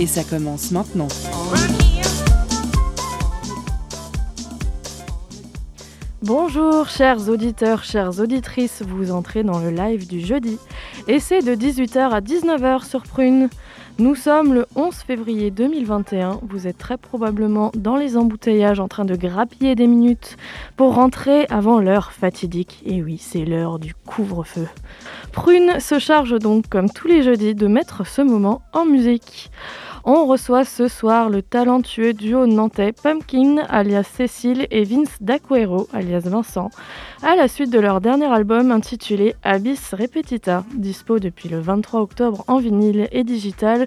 Et ça commence maintenant. Bonjour chers auditeurs, chères auditrices, vous entrez dans le live du jeudi. Et c'est de 18h à 19h sur Prune. Nous sommes le 11 février 2021. Vous êtes très probablement dans les embouteillages en train de grappiller des minutes pour rentrer avant l'heure fatidique. Et oui, c'est l'heure du couvre-feu. Prune se charge donc, comme tous les jeudis, de mettre ce moment en musique. On reçoit ce soir le talentueux duo nantais Pumpkin, alias Cécile, et Vince D'Aquero, alias Vincent, à la suite de leur dernier album intitulé Abyss Repetita, dispo depuis le 23 octobre en vinyle et digital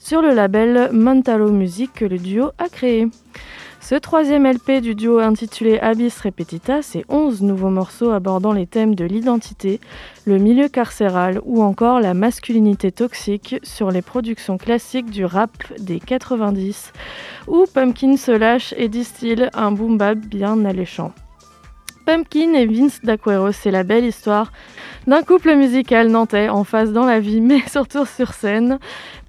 sur le label Montalo Music que le duo a créé. Ce troisième LP du duo intitulé Abyss Repetita, c'est 11 nouveaux morceaux abordant les thèmes de l'identité, le milieu carcéral ou encore la masculinité toxique sur les productions classiques du rap des 90, où Pumpkin se lâche et distille un boom bap bien alléchant. Pumpkin et Vince D'Aquero, c'est la belle histoire d'un couple musical nantais en face dans la vie, mais surtout sur scène.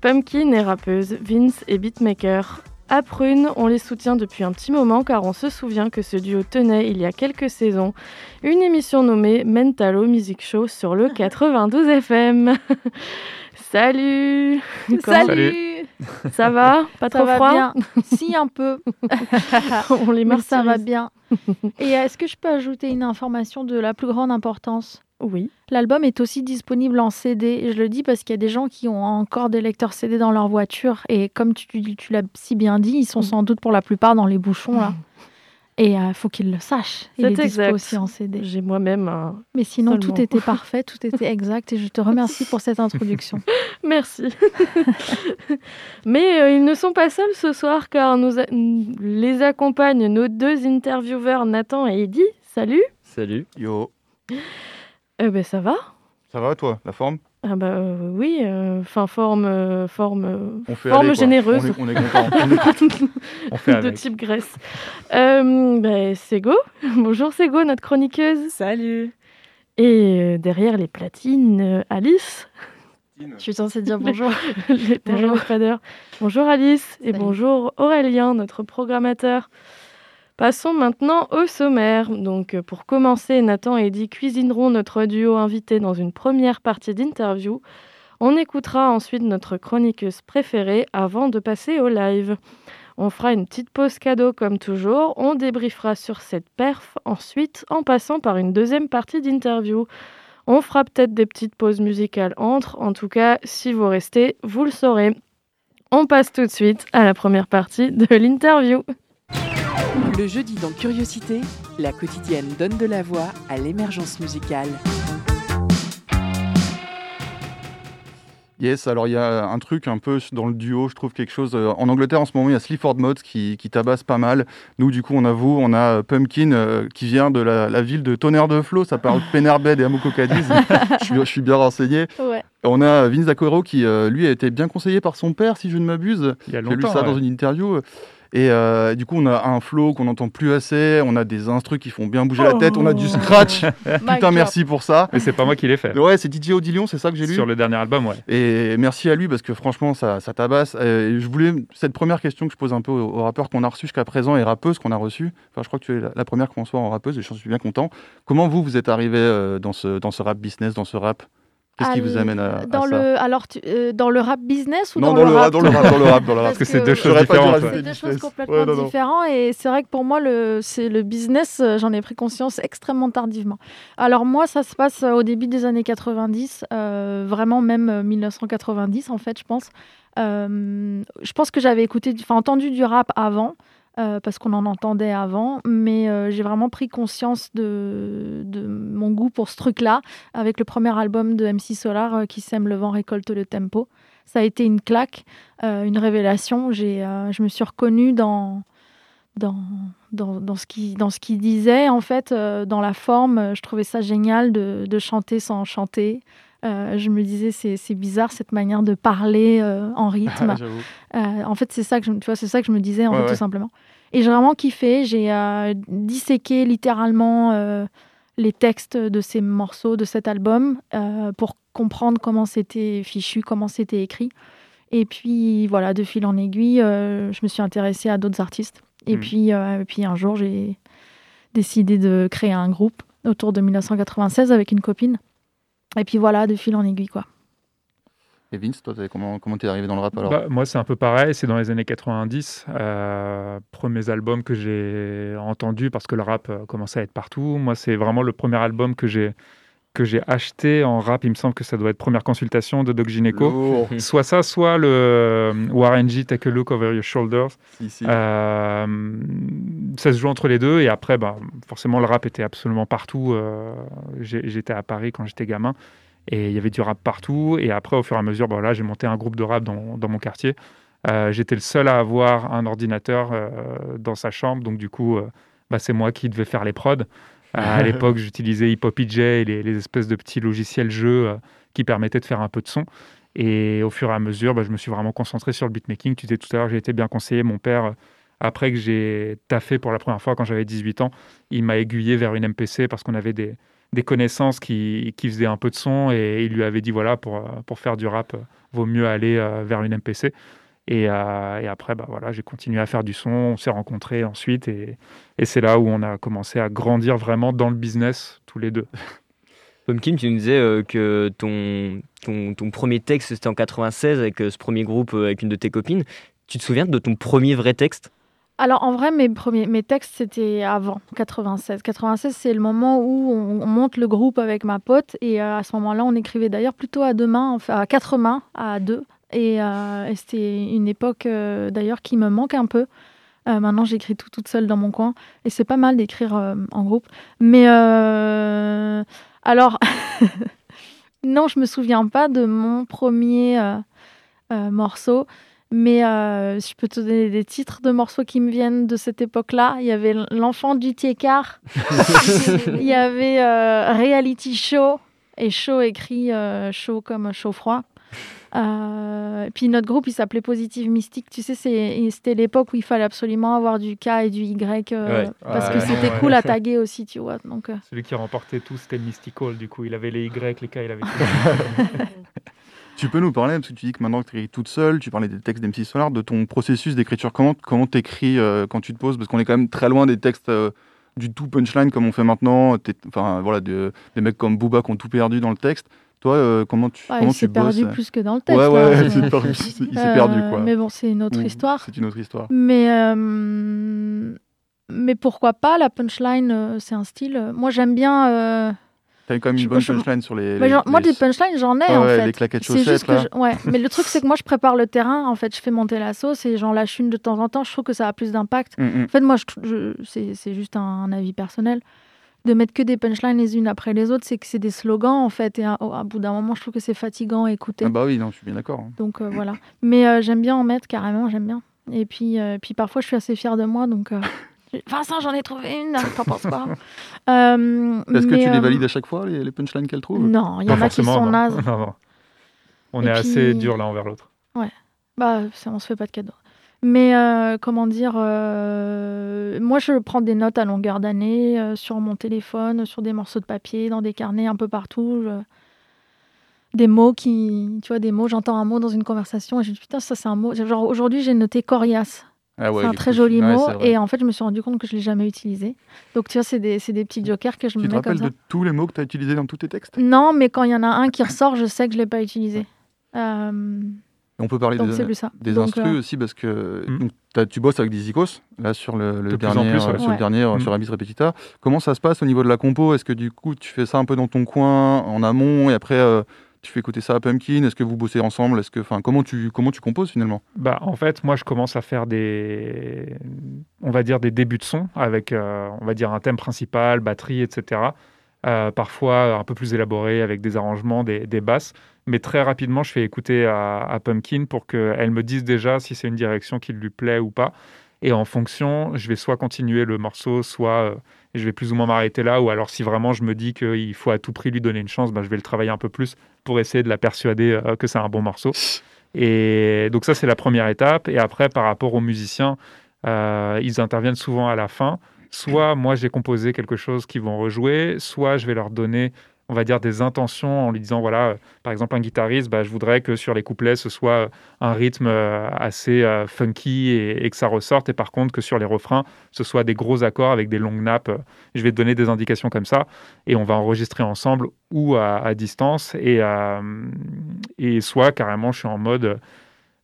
Pumpkin est rappeuse, Vince est beatmaker. À Prune, on les soutient depuis un petit moment car on se souvient que ce duo tenait il y a quelques saisons. Une émission nommée Mentalo Music Show sur le 92 FM. Salut. Salut. Ça va Pas Ça trop va froid bien. Si, un peu. On les Mais ça va bien. Et est-ce que je peux ajouter une information de la plus grande importance? Oui. L'album est aussi disponible en CD. Et je le dis parce qu'il y a des gens qui ont encore des lecteurs CD dans leur voiture. Et comme tu, tu l'as si bien dit, ils sont Mm. sans doute pour la plupart dans les bouchons. là. Et il faut qu'ils le sachent. Il C'est est dispo exact. aussi en CD. J'ai moi-même un... Mais sinon, Seulement. tout était parfait, tout était exact. Et je te remercie pour cette introduction. Merci. Mais euh, ils ne sont pas seuls ce soir car nous a- nous les accompagnent nos deux intervieweurs Nathan et Eddy. Salut Salut. Yo, Eh ben ça va ça va toi, la forme? Ah bah euh, oui, enfin forme, euh, forme, euh, On fait Forme aller, généreuse. On est, on est content. On est- On fait de avec. type Grèce. Euh, ben, Sego, bonjour Sego, notre chroniqueuse. Salut Et euh, derrière les platines, euh, Alice, je suis censée dire bonjour. les Bonjour. les fadeurs. Bonjour Alice et Salut. bonjour Aurélien, notre programmateur. Passons maintenant au sommaire. Donc, euh, pour commencer, Nathan et Eddy cuisineront notre duo invité dans une première partie d'interview. On écoutera ensuite notre chroniqueuse préférée avant de passer au live. On fera une petite pause cadeau comme toujours. On débriefera sur cette perf ensuite en passant par une deuxième partie d'interview. On fera peut-être des petites pauses musicales entre. En tout cas, si vous restez, vous le saurez. On passe tout de suite à la première partie de l'interview. Le jeudi dans Curiosité, la quotidienne donne de la voix à l'émergence musicale. Yes, alors il y a un truc un peu dans le duo, je trouve quelque chose. euh, En Angleterre, en ce moment, il y a Sleaford Mods qui, qui tabasse pas mal. Nous, du coup, on avoue, on a Pumpkin euh, qui vient de la, la ville de Tonnerre de Flot. Ça parle de Penerbed et Cadiz. je, suis, je suis bien renseigné. Ouais. On a Vince D'Aquero qui, euh, lui, a été bien conseillé par son père, si je ne m'abuse. Il y a J'ai lu longtemps. ça ouais. dans une interview. Et euh, du coup, on a un flow qu'on n'entend plus assez. On a des instrus qui font bien bouger la tête. On a du scratch. Putain, merci pour ça. Mais c'est pas moi qui l'ai fait. Ouais, c'est DJ Odilion, c'est ça que j'ai lu. Sur le dernier album, ouais. Et merci à lui parce que franchement, ça, ça tabasse. Et je voulais, cette première question que je pose un peu aux, aux rappeurs qu'on a reçus jusqu'à présent et rappeuses qu'on a reçues. Enfin, je crois que tu es la, la première qu'on soit en rappeuse et j'en suis bien content. Comment vous, vous êtes arrivé euh, dans, ce, dans ce rap business, dans ce rap? Qu'est-ce qui vous amène à, à dans ça le alors tu- euh, dans le rap business ou Non, dans, le rap? dans le rap, dans le rap, dans le rap. Parce que c'est deux choses différentes. C'est deux business. choses complètement Ouais, non, non. différentes et c'est vrai que pour moi le c'est le business euh, j'en ai pris conscience extrêmement tardivement. Alors moi ça se passe euh, au début des années 90 euh, vraiment même euh, 1990 en fait je pense. Euh, je pense que j'avais écouté enfin entendu du rap avant parce qu'on en entendait avant, mais j'ai vraiment pris conscience de, de, mon goût pour ce truc-là avec le premier album de MC Solar qui sème le vent, récolte le tempo. Ça a été une claque, une révélation. J'ai, je me suis reconnue dans, dans, dans, ce qu'il dans ce qu'il disait, en fait, dans la forme. Je trouvais ça génial de, de chanter sans chanter. Euh, je me disais, c'est bizarre cette manière de parler euh, en rythme. Euh, en fait, c'est ça, que je, tu vois, ça que je me disais, en fait, tout simplement. Et j'ai vraiment kiffé. J'ai disséqué littéralement les textes de ces morceaux, de cet album, pour comprendre comment c'était fichu, comment c'était écrit. Et puis, voilà, de fil en aiguille, je me suis intéressée à d'autres artistes. Et, hmm. puis, et puis, un jour, j'ai décidé de créer un groupe autour de 1996 avec une copine. Et puis voilà, de fil en aiguille, quoi. Et Vince, toi, comment comment t'es arrivé dans le rap alors bah, Moi, c'est un peu pareil. C'est dans les années 90, euh, premiers albums que j'ai entendus parce que le rap euh, commençait à être partout. Moi, c'est vraiment le premier album que j'ai que j'ai acheté en rap. Il me semble que ça doit être première consultation de Doc Gineco. soit ça, soit le euh, Warren G Take a Look Over Your Shoulders. Euh, ça se joue entre les deux. Et après, bah, forcément, le rap était absolument partout. Euh, j'étais à Paris quand j'étais gamin. Et il y avait du rap partout. Et après, au fur et à mesure, bah, j'ai monté un groupe de rap dans, dans mon quartier. j'étais le seul à avoir un ordinateur dans sa chambre. Donc, du coup, bah, c'est moi qui devais faire les prods. À l'époque, j'utilisais Hip Hop EJ, les, les espèces de petits logiciels jeux euh, qui permettaient de faire un peu de son. Et au fur et à mesure, bah, je me suis vraiment concentré sur le beatmaking. Tu disais tout à l'heure, j'ai été bien conseillé. Mon père, euh, après que j'ai taffé pour la première fois quand j'avais 18 ans, il m'a aiguillé vers une MPC parce qu'on avait des, des connaissances qui, qui, faisaient un peu de son et il lui avait dit voilà, pour, pour faire du rap, vaut mieux aller euh, vers une MPC. Euh, et, après, bah, voilà, j'ai continué à faire du son, on s'est rencontrés ensuite, et, c'est là où on a commencé à grandir vraiment dans le business, tous les deux. Pumpkin, tu nous disais euh, que ton, ton, premier texte, c'était en 96 avec euh, ce premier groupe avec une de tes copines. Tu te souviens de ton premier vrai texte? Alors en vrai, mes premiers mes textes, c'était avant 96. 96, c'est le moment où on, monte le groupe avec ma pote. Et à ce moment-là, on écrivait d'ailleurs plutôt à deux mains, enfin à quatre mains, à deux. Euh, et, c'était une époque euh, d'ailleurs qui me manque un peu. Euh, maintenant, j'écris tout toute seule dans mon coin. Et c'est pas mal d'écrire en groupe. Mais alors, non, je me souviens pas de mon premier morceau. Mais je peux te donner des titres de morceaux qui me viennent de cette époque-là. Il y avait L'enfant du Tiécar. Il y avait Reality Show. Et show écrit chaud comme chaud froid. Euh, puis notre groupe, il s'appelait Positive Mystique. Tu sais, c'était l'époque où il fallait absolument avoir du K et du Y euh, parce que c'était cool à taguer aussi, tu vois. Donc, euh. Celui qui remportait tout, c'était Mystical. Du coup, il avait les Y, les K, il avait tout. tu peux nous parler, parce que tu dis que maintenant que tu écris toute seule, tu parlais des textes d'MC Solar, de ton processus d'écriture. Comment comment t'écris quand tu te poses? Parce qu'on est quand même très loin des textes du tout punchline comme on fait maintenant. Enfin, voilà, des mecs comme Booba qui ont tout perdu dans le texte. Toi, euh, comment tu, ah, comment il s'est perdu euh? plus que dans le texte. Ouais, ouais, il s'est perdu, quoi. Mais bon, c'est une autre histoire. C'est une autre histoire. Mais, euh, mais pourquoi pas? La punchline, c'est un style. Moi, j'aime bien. T'as quand même une bonne punchline sur les. Moi, des punchlines, j'en ai en fait. Les claquettes chaussettes. Là. Ouais, mais le truc, c'est que moi, je prépare le terrain. En fait, je fais monter la sauce et j'en lâche une de temps en temps. Je trouve que ça a plus d'impact. Mm, mm. En fait, moi, je, c'est juste un avis personnel de mettre que des punchlines les unes après les autres, c'est que c'est des slogans en fait. Et à, bout d'un moment, je trouve que c'est fatigant à écouter. Ah bah oui, non, je suis bien d'accord. Hein. Donc euh, voilà. Mais euh, j'aime bien en mettre carrément, j'aime bien. Et puis, euh, puis parfois, je suis assez fière de moi, donc. Vincent, j'en ai trouvé une, t'en penses quoi Est-ce que tu les valides à chaque fois, les, punchlines qu'elle trouve Non, il y en a qui sont nazes. On est assez dur l'un envers l'autre. Ouais, bah, on se fait pas de cadeaux. Mais euh, comment dire, euh, moi je prends des notes à longueur d'année euh, sur mon téléphone, sur des morceaux de papier, dans des carnets un peu partout. Des mots qui, tu vois, des mots, j'entends un mot dans une conversation et je me dis putain, ça c'est un mot. Genre aujourd'hui j'ai noté coriace. Ah c'est un très joli mot et en fait je me suis rendu compte que je l'ai jamais utilisé. Donc tu vois, c'est des, des, petits jokers que je me mets comme ça. Tu te rappelles de tous les mots que tu as utilisés dans tous tes textes? Non, mais quand il y en a un qui ressort, je sais que je l'ai pas utilisé. On peut parler des, des instrus euh, aussi parce que hmm. tu bosses avec des Icos là sur le, dernier, sur le dernier hmm. sur Abyss Repetita. Comment ça se passe au niveau de la compo? Est-ce que du coup tu fais ça un peu dans ton coin en amont et après euh, tu fais écouter ça à Pumpkin? Est-ce que vous bossez ensemble? Est-ce que, enfin, comment tu comment tu composes finalement? Bah, en fait, moi, je commence à faire des, on va dire des débuts de son avec, euh, on va dire un thème principal, batterie, etc. Euh, parfois un peu plus élaboré avec des arrangements, des, des, basses. Mais très rapidement, je fais écouter à, à Pumpkin pour qu'elle me dise déjà si c'est une direction qui lui plaît ou pas. Et en fonction, je vais soit continuer le morceau, soit euh, je vais plus ou moins m'arrêter là. Ou alors, si vraiment je me dis qu'il faut à tout prix lui donner une chance, bah, je vais le travailler un peu plus pour essayer de la persuader euh, que c'est un bon morceau. Et donc, ça, c'est la première étape. Et après, par rapport aux musiciens, euh, ils interviennent souvent à la fin. Soit moi, j'ai composé quelque chose qu'ils vont rejouer, soit je vais leur donner on va dire, des intentions en lui disant, voilà, euh, par exemple, un guitariste, bah, je voudrais que sur les couplets, ce soit euh, un rythme euh, assez funky et, que ça ressorte, et par contre, que sur les refrains, ce soit des gros accords avec des longues nappes. Je vais te donner des indications comme ça, et on va enregistrer ensemble ou à, distance, et, et soit carrément, je suis en mode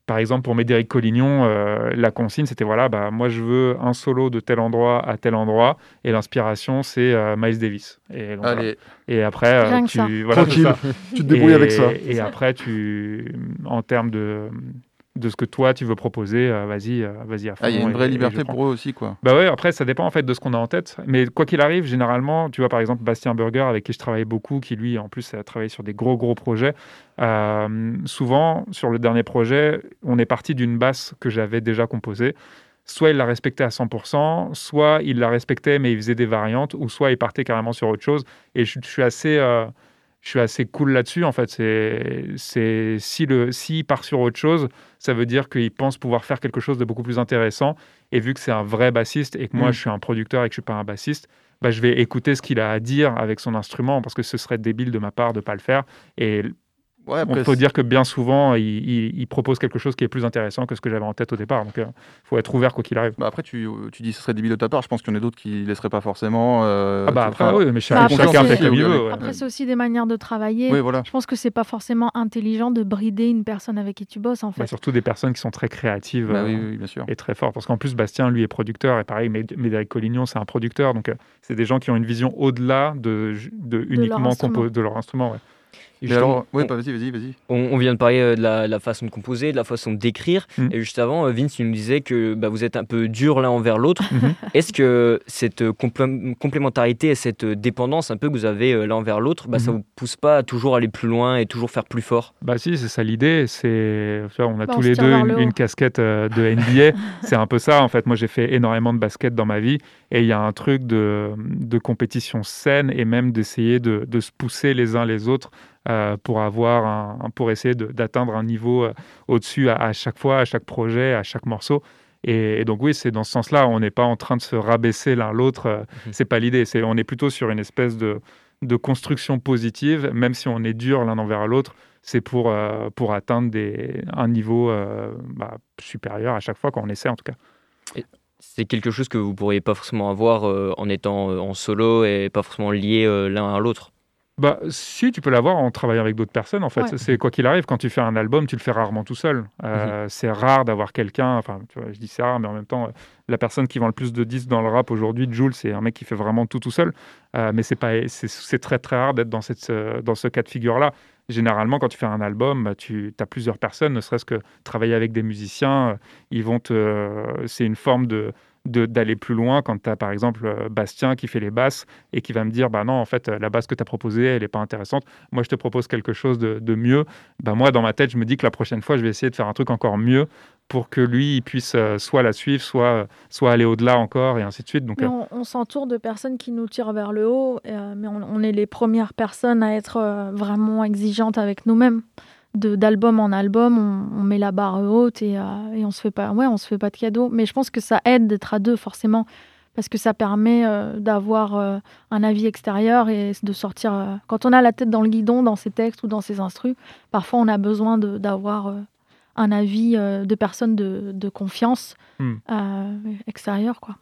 par exemple, pour Médéric Collignon, euh, la consigne, c'était voilà, bah, moi je veux un solo de tel endroit à tel endroit, et l'inspiration, c'est euh, Miles Davis. Et, Allez. et après, euh, tu, voilà, tu te débrouilles avec ça. Et après, tu, en termes de, de ce que toi tu veux proposer, euh, vas-y, euh, vas-y à fond. Ah, il y a une vraie liberté pour eux aussi, quoi. Bah ouais, après ça dépend en fait de ce qu'on a en tête. Mais quoi qu'il arrive, généralement, tu vois par exemple Bastien Burger avec qui je travaille beaucoup, qui lui en plus a travaillé sur des gros gros projets. Euh, souvent sur le dernier projet, on est parti d'une basse que j'avais déjà composée. Soit il la respectait à 100%, soit il la respectait mais il faisait des variantes, ou soit il partait carrément sur autre chose. Et je, je suis assez je suis assez cool là-dessus. En fait, c'est si le s'il part sur autre chose, ça veut dire qu'il pense pouvoir faire quelque chose de beaucoup plus intéressant. Et vu que c'est un vrai bassiste et que moi mm. je suis un producteur et que je suis pas un bassiste, bah, je vais écouter ce qu'il a à dire avec son instrument parce que ce serait débile de ma part de pas le faire. Et Ouais, il faut dire que bien souvent, il, propose quelque chose qui est plus intéressant que ce que j'avais en tête au départ. Donc, il euh, faut être ouvert quoi qu'il arrive. Bah après, tu, tu, dis que ce serait débile de ta part. Je pense qu'il y en a d'autres qui ne laisseraient pas forcément. Euh, ah bah après, oui, mais chacun fait comme il veut. Après, c'est aussi des manières de travailler. Oui, voilà. Je pense que c'est pas forcément intelligent de brider une personne avec qui tu bosses, en fait. Bah, surtout des personnes qui sont très créatives bah, oui, bien sûr. et très fortes. Parce qu'en plus, Bastien, lui, est producteur. Et pareil, Médéric Collignon, c'est un producteur. Donc, euh, c'est des gens qui ont une vision au-delà de, de, uniquement de leur instrument. Ouais alors, oui, on, vas-y, vas-y, vas-y. On, vient de parler euh, de la, façon de composer, de la façon d'écrire. Mm. Et juste avant, euh, Vince, tu nous disais que bah, vous êtes un peu dur l'un envers l'autre. Mm-hmm. Est-ce que cette euh, complémentarité et cette dépendance un peu que vous avez l'un envers l'autre, bah, ça mm-hmm. vous pousse pas à toujours aller plus loin et toujours faire plus fort? Bah si, c'est ça l'idée. C'est, on a bah, tous les deux une, casquette de NBA. c'est un peu ça en fait. Moi, j'ai fait énormément de basket dans ma vie et il y a un truc de, de compétition saine et même d'essayer de, de se pousser les uns les autres euh, pour, avoir un, pour essayer d'atteindre un niveau euh, au-dessus à, chaque fois, à chaque projet, à chaque morceau. Et, donc oui, c'est dans ce sens-là, on n'est pas en train de se rabaisser l'un l'autre. Ce mhm. C'est pas l'idée. C'est on est plutôt sur une espèce de, de construction positive, même si on est dur l'un envers l'autre. C'est pour, pour atteindre des, un niveau bah, supérieur à chaque fois qu'on essaie en tout cas. C'est quelque chose que vous pourriez pas forcément avoir en étant en solo et pas forcément lié l'un à l'autre? Bah, si, tu peux l'avoir en travaillant avec d'autres personnes, en fait. C'est quoi qu'il arrive, quand tu fais un album, tu le fais rarement tout seul. Euh, mhm. C'est rare d'avoir quelqu'un, enfin, tu vois, je dis c'est rare, mais en même temps, euh, la personne qui vend le plus de disques dans le rap aujourd'hui, Jules, c'est un mec qui fait vraiment tout tout seul. Euh, mais c'est pas, c'est très très rare d'être dans, cette, dans ce cas de figure-là. Généralement, quand tu fais un album, bah, tu as plusieurs personnes, ne serait-ce que travailler avec des musiciens, ils vont te, c'est une forme de, d'aller plus loin quand tu as par exemple euh, Bastien qui fait les basses et qui va me dire bah non en fait la basse que tu as proposée elle n'est pas intéressante. Moi je te propose quelque chose de, mieux. Bah moi dans ma tête je me dis que la prochaine fois je vais essayer de faire un truc encore mieux pour que lui il puisse euh, soit la suivre soit soit aller au-delà encore et ainsi de suite. Donc euh, on, s'entoure de personnes qui nous tirent vers le haut mais on, on, est les premières personnes à être vraiment exigeantes avec nous-mêmes d'album en album, on, met la barre haute et, euh, et, on se fait pas, ouais, on se fait pas de cadeaux. Mais je pense que ça aide d'être à deux forcément parce que ça permet euh, d'avoir euh, un avis extérieur et de sortir. quand on a la tête dans le guidon, dans ses textes ou dans ses instrus, parfois on a besoin d'avoir un avis de personnes de, de confiance hmm. extérieure, quoi.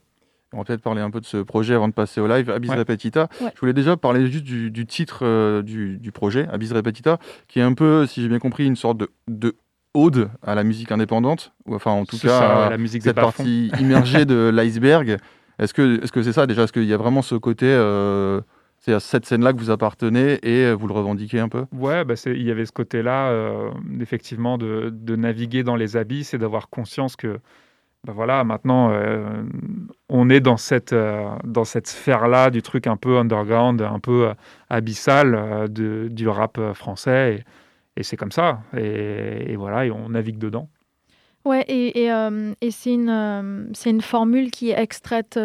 On va peut-être parler un peu de ce projet avant de passer au live. Abyss Repetita. Je voulais déjà parler juste du, titre euh, du, projet, Abyss Repetita, qui est un peu, si j'ai bien compris, une sorte de, de ode à la musique indépendante, ou enfin en tout cas la musique cette partie immergée de l'iceberg. Est-ce que c'est -ce c'est ça déjà? Est-ce qu'il y a vraiment ce côté, euh, c'est à cette scène-là que vous appartenez et vous le revendiquez un peu? Ouais, bah il y avait ce côté-là, effectivement, de, de, naviguer dans les abysses et d'avoir conscience que bah voilà, maintenant, euh, on est dans cette, euh, dans cette sphère-là du truc un peu underground, un peu euh, abyssal de, du rap français. Et, c'est comme ça. Et, voilà, et on navigue dedans. Ouais, et, et, c'est une, c'est une formule qui est extraite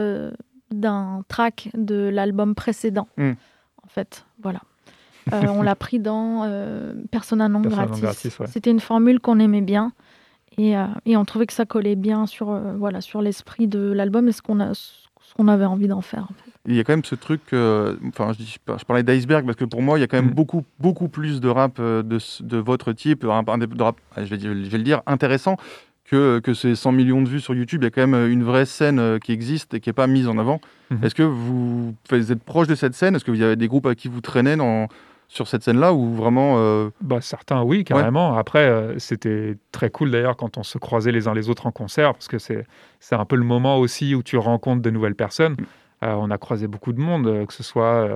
d'un track de l'album précédent, hmm. en fait. Voilà. on l'a pris dans Persona non gratis. C'était une formule qu'on aimait bien. Euh, et, on trouvait que ça collait bien sur, euh, voilà, sur l'esprit de l'album et ce qu'on a ce qu'on avait envie d'en faire. Il y a quand même ce truc, euh, enfin je, je, parlais d'iceberg parce que pour moi il y a quand même mm. beaucoup, beaucoup plus de rap de, de votre type, de rap, je, vais, je vais le dire, intéressant que, que ces 100 millions de vues sur YouTube. Il y a quand même une vraie scène qui existe et qui n'est pas mise en avant. Mm-hmm. Est-ce que vous, vous êtes proche de cette scène? Est-ce que vous avez des groupes à qui vous traînez dans, sur cette scène-là ou vraiment euh, bah, Certains, oui, carrément. Après, euh, c'était très cool d'ailleurs quand on se croisait les uns les autres en concert, parce que c'est un peu le moment aussi où tu rencontres de nouvelles personnes. Mm. Euh, on a croisé beaucoup de monde, que ce soit,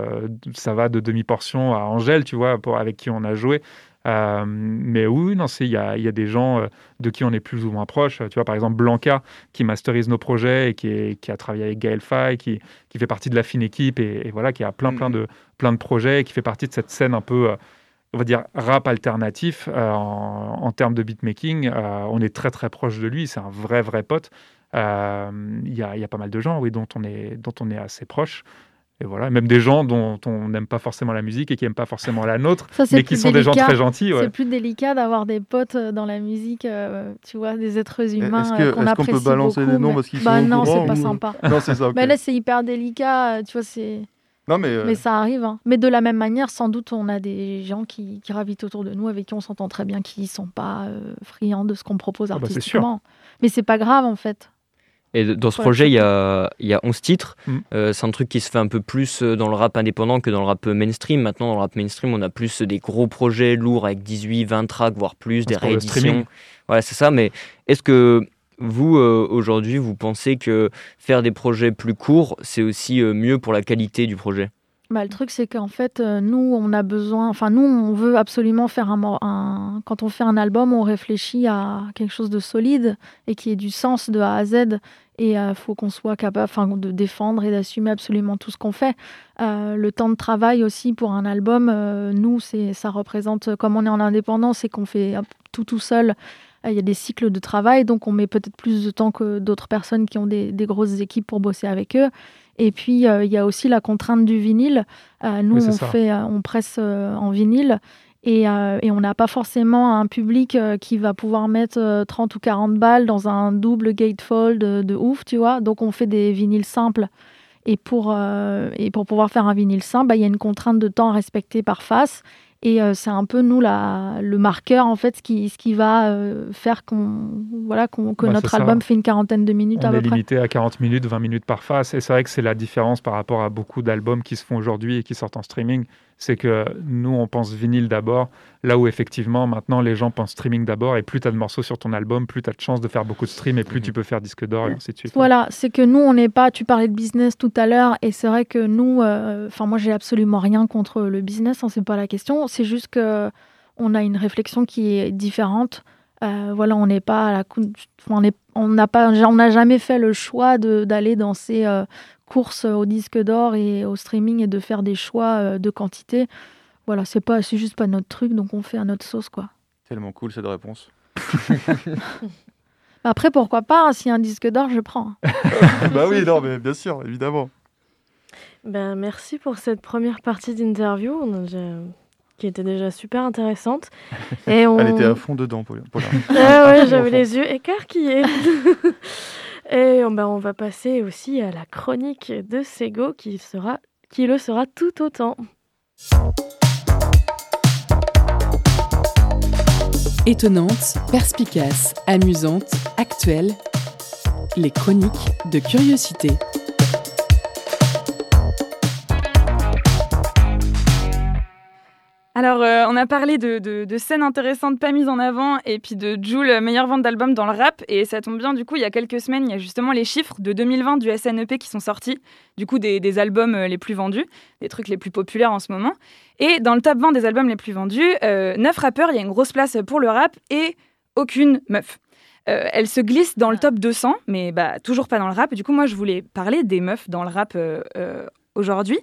ça va de demi-portion à Angèle, tu vois, pour, avec qui on a joué. Euh, mais oui, non, il y a, y a, des gens euh, de qui on est plus ou moins proche. Tu vois, par exemple, Blanca, qui masterise nos projets et qui, qui a travaillé avec Gaël Fay, qui, qui, fait partie de la fine équipe et, voilà, qui a plein, plein, de, plein de projets et qui fait partie de cette scène un peu, euh, on va dire, rap alternatif en, en, termes de beatmaking. on est très, très proche de lui. C'est un vrai, vrai pote. Il y, a, y, a, pas mal de gens, oui, dont on est, dont on est assez proche. Et voilà, même des gens dont on n'aime pas forcément la musique et qui n'aiment pas forcément la nôtre, mais qui sont des gens très gentils. C'est plus délicat d'avoir des potes euh, dans la musique, euh, tu vois, des êtres humains euh, qu'on apprécie peut balancer beaucoup, des noms parce qu'ils bah sont non, c'est pas sympa. non, c'est ça. Mais là, c'est hyper délicat, tu vois, c'est. Non, mais, mais ça arrive. Hein. Mais de la même manière, sans doute, on a des gens qui, qui ravitent autour de nous, avec qui on s'entend très bien, qui ne sont pas friands de ce qu'on propose ah bah, artistiquement. mais c'est pas grave, en fait. Et dans ce projet, il y a, il y a 11 titres. Mm. Euh, c'est un truc qui se fait un peu plus euh, dans le rap indépendant que dans le rap mainstream. Maintenant, dans le rap mainstream, on a plus des gros projets lourds avec 18, 20 tracks, voire plus, des rééditions. Voilà, c'est ça. Mais est-ce que vous, euh, aujourd'hui, vous pensez que faire des projets plus courts, c'est aussi mieux pour la qualité du projet? Bah, le truc, c'est qu'en fait, nous, on a besoin. Enfin, nous, on veut absolument faire un, un, Quand on fait un album, on réfléchit à quelque chose de solide et qui ait du sens de A à Z. Et il euh, faut qu'on soit capable de défendre et d'assumer absolument tout ce qu'on fait. Euh, le temps de travail aussi pour un album, euh, nous, ça représente, comme on est en indépendance et qu'on fait tout tout seul, il y a des cycles de travail, donc on met peut-être plus de temps que d'autres personnes qui ont des, grosses équipes pour bosser avec eux. Et puis, il y a aussi la contrainte du vinyle. nous, on, fait, on presse en vinyle. Euh, et, on n'a pas forcément un public euh, qui va pouvoir mettre 30 euh, ou 40 balles dans un double gatefold de, de ouf, tu vois. Donc on fait des vinyles simples. Et pour, et pour pouvoir faire un vinyle simple, bah, il y a une contrainte de temps à respecter par face. Et c'est un peu, nous, la, le marqueur, en fait, ce qui, ce qui va faire qu'on, voilà, qu'on, que notre album fait une quarantaine de minutes on à peu près. Est limité à 40 minutes, 20 minutes par face. Et c'est vrai que c'est la différence par rapport à beaucoup d'albums qui se font aujourd'hui et qui sortent en streaming c'est que nous, on pense vinyle d'abord, là où effectivement, maintenant, les gens pensent streaming d'abord, et plus tu as de morceaux sur ton album, plus tu as de chances de faire beaucoup de streams, et plus mhm. tu peux faire disque d'or, et ainsi de suite. Voilà, c'est que nous, on n'est pas, tu parlais de business tout à l'heure, et c'est vrai que nous, euh, enfin, moi, j'ai absolument rien contre le business, hein, c'est pas la question, c'est juste que on a une réflexion qui est différente. Euh, voilà, on n'est pas à la, on n'a pas, on n'a jamais fait le choix d'aller dans ces euh, course au disque d'or et au streaming et de faire des choix euh, de quantité. Voilà, c'est pas, c'est juste pas notre truc, donc on fait à notre sauce, quoi. Tellement cool cette réponse. Après, pourquoi pas hein, Si un disque d'or, je prends. bah oui, non, mais bien sûr, évidemment. Ben, merci pour cette première partie d'interview qui était déjà super intéressante. Et on... Elle était à fond dedans, Paula. ouais, j'avais les yeux écarquillés. Et ben, on va passer aussi à la chronique de Sego qui, qui le sera tout autant. Étonnante, perspicace, amusante, actuelle, les chroniques de curiosité. Alors, euh, on a parlé de, scènes intéressantes pas mises en avant et puis de Joule, meilleure vente d'album dans le rap. Et ça tombe bien, du coup, il y a quelques semaines, il y a justement les chiffres de 2020 du SNEP qui sont sortis, du coup, des, albums euh, les plus vendus, des trucs les plus populaires en ce moment. Et dans le top 20 des albums les plus vendus, euh, 9 rappeurs, il y a une grosse place pour le rap et aucune meuf. Euh, elle se glisse dans le top 200, mais bah, toujours pas dans le rap. Du coup, moi, je voulais parler des meufs dans le rap aujourd'hui.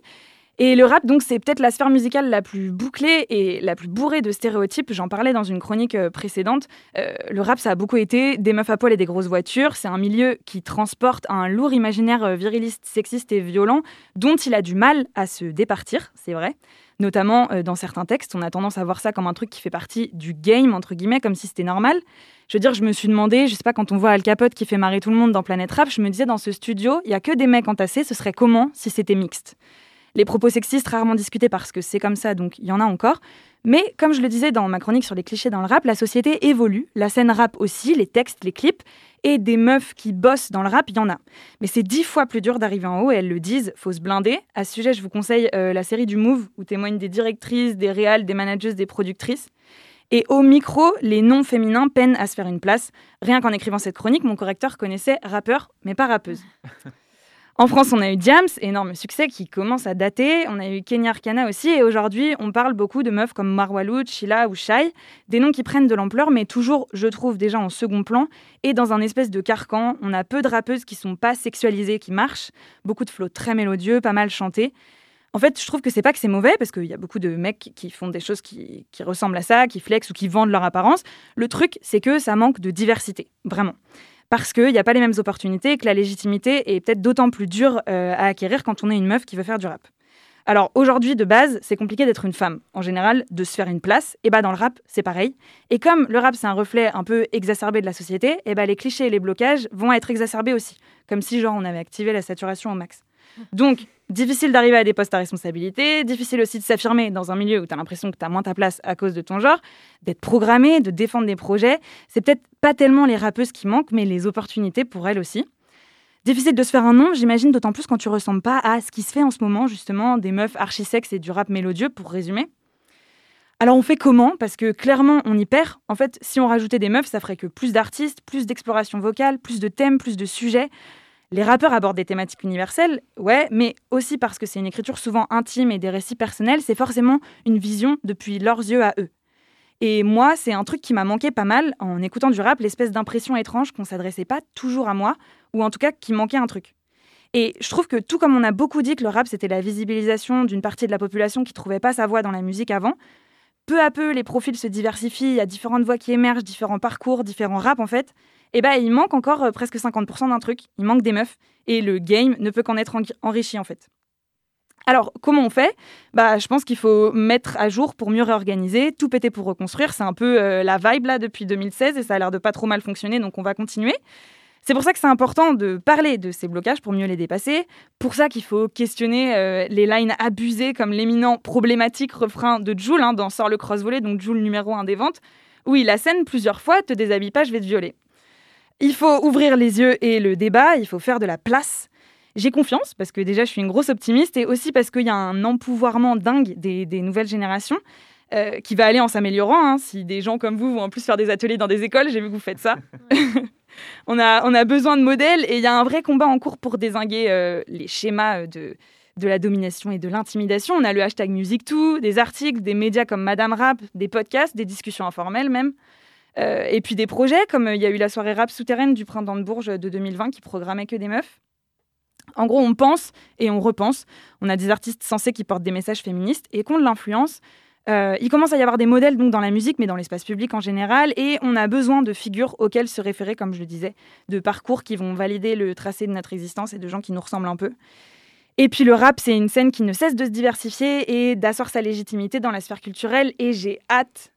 Et le rap, donc, c'est peut-être la sphère musicale la plus bouclée et la plus bourrée de stéréotypes. J'en parlais dans une chronique euh, précédente. Euh, le rap, ça a beaucoup été des meufs à poil et des grosses voitures. C'est un milieu qui transporte un lourd imaginaire euh, viriliste, sexiste et violent dont il a du mal à se départir, c'est vrai. Notamment dans certains textes, on a tendance à voir ça comme un truc qui fait partie du game, entre guillemets, comme si c'était normal. Je veux dire, je me suis demandé, je sais pas, quand on voit Al Capote qui fait marrer tout le monde dans Planète Rap, je me disais dans ce studio, il y a que des mecs entassés, ce serait comment si c'était mixte? Les propos sexistes rarement discutés parce que c'est comme ça, donc il y en a encore. Mais comme je le disais dans ma chronique sur les clichés dans le rap, la société évolue, la scène rap aussi, les textes, les clips, et des meufs qui bossent dans le rap, il y en a. Mais c'est dix fois plus dur d'arriver en haut, et elles le disent, faut se blinder. À ce sujet, je vous conseille euh, la série du Move, où témoignent des directrices, des réals, des managers, des productrices. Et au micro, les noms féminins peinent à se faire une place. Rien qu'en écrivant cette chronique, mon correcteur connaissait rappeur, mais pas rappeuse. En France, on a eu Diams, énorme succès qui commence à dater. On a eu Kenya Arcana aussi. Et aujourd'hui, on parle beaucoup de meufs comme Marwa Sheila ou Shai. Des noms qui prennent de l'ampleur, mais toujours, je trouve, déjà en second plan. Et dans un espèce de carcan, on a peu de rappeuses qui sont pas sexualisées, qui marchent. Beaucoup de flots très mélodieux, pas mal chantés. En fait, je trouve que c'est pas que c'est mauvais, parce qu'il y a beaucoup de mecs qui font des choses qui, qui ressemblent à ça, qui flexent ou qui vendent leur apparence. Le truc, c'est que ça manque de diversité, vraiment parce qu'il n'y a pas les mêmes opportunités et que la légitimité est peut-être d'autant plus dure euh, à acquérir quand on est une meuf qui veut faire du rap. Alors aujourd'hui, de base, c'est compliqué d'être une femme. En général, de se faire une place, et bah dans le rap, c'est pareil. Et comme le rap, c'est un reflet un peu exacerbé de la société, et bah les clichés et les blocages vont être exacerbés aussi. Comme si, genre, on avait activé la saturation au max. Donc, difficile d'arriver à des postes à responsabilité, difficile aussi de s'affirmer dans un milieu où tu as l'impression que tu as moins ta place à cause de ton genre, d'être programmé, de défendre des projets. C'est peut-être pas tellement les rappeuses qui manquent, mais les opportunités pour elles aussi. Difficile de se faire un nom, j'imagine, d'autant plus quand tu ressembles pas à ce qui se fait en ce moment, justement, des meufs archi-sex et du rap mélodieux, pour résumer. Alors on fait comment? Parce que clairement, on y perd. En fait, si on rajoutait des meufs, ça ferait que plus d'artistes, plus d'exploration vocale, plus de thèmes, plus de sujets. Les rappeurs abordent des thématiques universelles, ouais, mais aussi parce que c'est une écriture souvent intime et des récits personnels, c'est forcément une vision depuis leurs yeux à eux. Et moi, c'est un truc qui m'a manqué pas mal en écoutant du rap, l'espèce d'impression étrange qu'on s'adressait pas toujours à moi, ou en tout cas qu'il manquait un truc. Et je trouve que tout comme on a beaucoup dit que le rap c'était la visibilisation d'une partie de la population qui trouvait pas sa voix dans la musique avant, peu à peu les profils se diversifient, il y a différentes voix qui émergent, différents parcours, différents raps en fait eh ben, il manque encore euh, presque 50% d'un truc. Il manque des meufs. Et le game ne peut qu'en être enrichi, en fait. Alors, comment on fait? Bah, Je pense qu'il faut mettre à jour pour mieux réorganiser, tout péter pour reconstruire. C'est un peu euh, la vibe là depuis 2016 et ça a l'air de pas trop mal fonctionner, donc on va continuer. C'est pour ça que c'est important de parler de ces blocages pour mieux les dépasser. Pour ça qu'il faut questionner euh, les lines abusées comme l'éminent problématique refrain de Joule hein, dans Sort le cross-volet, donc Joule numéro 1 des ventes. Oui, la scène plusieurs fois, te déshabille pas, je vais te violer. Il faut ouvrir les yeux et le débat, il faut faire de la place. J'ai confiance parce que déjà je suis une grosse optimiste et aussi parce qu'il y a un empouvoirment dingue des, nouvelles générations euh, qui va aller en s'améliorant. Hein. Si des gens comme vous vont en plus faire des ateliers dans des écoles, j'ai vu que vous faites ça. on, a, on a besoin de modèles et il y a un vrai combat en cours pour désinguer euh, les schémas de, de la domination et de l'intimidation. On a le hashtag MusicToo, des articles, des médias comme Madame Rap, des podcasts, des discussions informelles même. Euh, et puis des projets, comme euh, il y a eu la soirée rap souterraine du printemps de Bourges de 2020 qui programmait que des meufs. En gros, on pense et on repense. On a des artistes censés qui portent des messages féministes et qui ont de l'influence. Euh, il commence à y avoir des modèles donc dans la musique, mais dans l'espace public en général, et on a besoin de figures auxquelles se référer, comme je le disais, de parcours qui vont valider le tracé de notre existence et de gens qui nous ressemblent un peu. Et puis le rap, c'est une scène qui ne cesse de se diversifier et d'asseoir sa légitimité dans la sphère culturelle, et j'ai hâte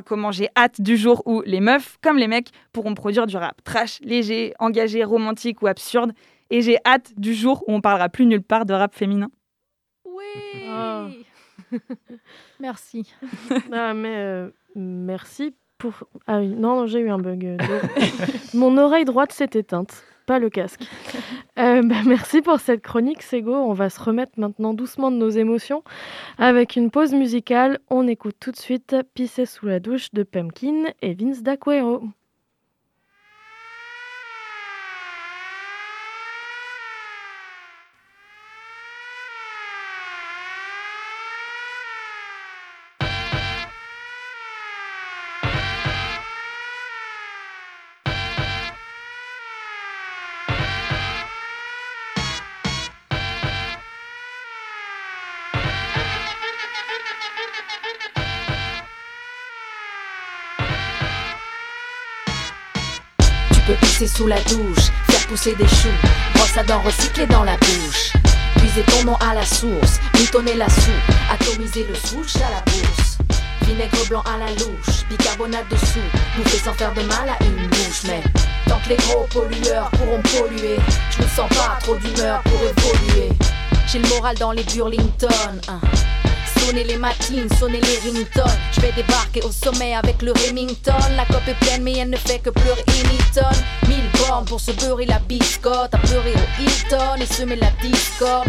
comment j'ai hâte du jour où les meufs, comme les mecs, pourront produire du rap trash, léger, engagé, romantique ou absurde. Et j'ai hâte du jour où on parlera plus nulle part de rap féminin. Oui. Merci. ah, mais euh, merci pour. Ah oui, non, j'ai eu un bug. Mon oreille droite s'est éteinte. Pas le casque. Euh, bah, merci pour cette chronique, Sego. On va se remettre maintenant doucement de nos émotions avec une pause musicale. On écoute tout de suite Pisser sous la douche de Pumpkin et Vince D'Aquero. Sous la douche, faire pousser des choux, brosse à dents recyclée dans la bouche. Puiser ton nom à la source, moutonner la soupe, atomiser le swoosh à la bourse. Vinaigre blanc à la louche, bicarbonate dessous, bouffer sans faire de mal à une bouche. Mais tant que les gros pollueurs pourront polluer, je ne sens pas trop d'humeur pour évoluer. J'ai le moral dans les Burlington. Hein. Sonner les matines, sonner les ringtones. Je vais débarquer au sommet avec le Remington. La cope est pleine, mais elle ne fait que pleurer Hamilton. Mille bornes pour se beurrer la biscotte. À pleurer au Hilton et semer la discorde.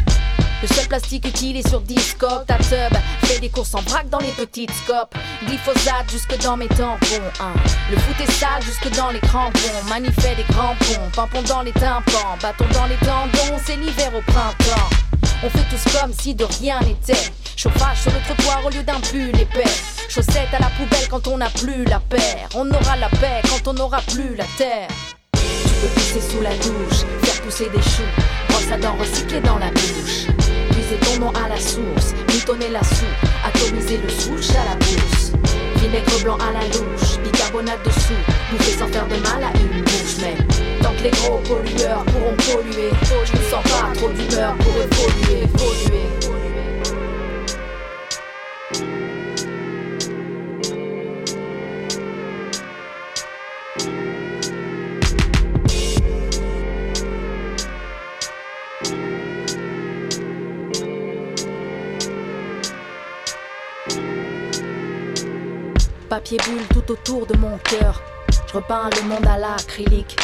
Le seul plastique utile est sur Discord. Ta tub fait des courses en vrac dans les petites scopes. Glyphosate jusque dans mes tampons. Hein. Le foot est sale jusque dans les crampons. Manifeste des crampons. Pampons dans les tympans. Bâtons dans les tendons. C'est l'hiver au printemps. On fait tous comme si de rien n'était. Chauffage sur le trottoir au lieu d'un pull épais. Chaussettes à la poubelle quand on n'a plus la paire. On aura la paix quand on n'aura plus la terre. Tu peux pisser sous la douche, faire pousser des choux. Brosse à dents recyclée dans la bouche. Puiser ton nom à la source, moutonner la soupe, atomiser le souche à la bourse. Vinaigre blanc à la louche, bicarbonate dessous, bouffer sans faire de mal à une bouche. Mais tant que les gros pollueurs pourront polluer, je ne sens pas trop d'humeur pour évoluer, évoluer. Papier bulle tout autour de mon cœur. Je repeins le monde à l'acrylique.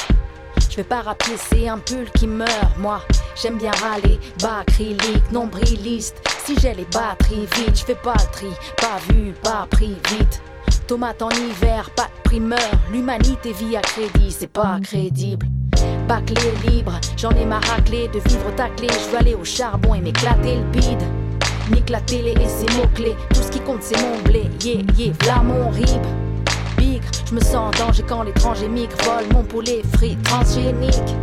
Je vais pas rapiécer un pull qui meurt, moi. J'aime bien râler, bas acrylique, nombriliste. Si j'ai les batteries vite, je fais pas le tri, pas vu, pas pris vite. Tomate en hiver, pas de primeur. L'humanité vit à crédit, c'est pas crédible. Bâclé libre, j'en ai ma raclée de vivre taclé. Je veux aller au charbon et m'éclater le bide. Nique la télé et ses mots-clés. Tout ce qui compte, c'est mon blé. Yeah, yeah, v'là mon rib. Bigre, je me sens en danger quand l'étranger migre. Vole mon poulet frit transgénique.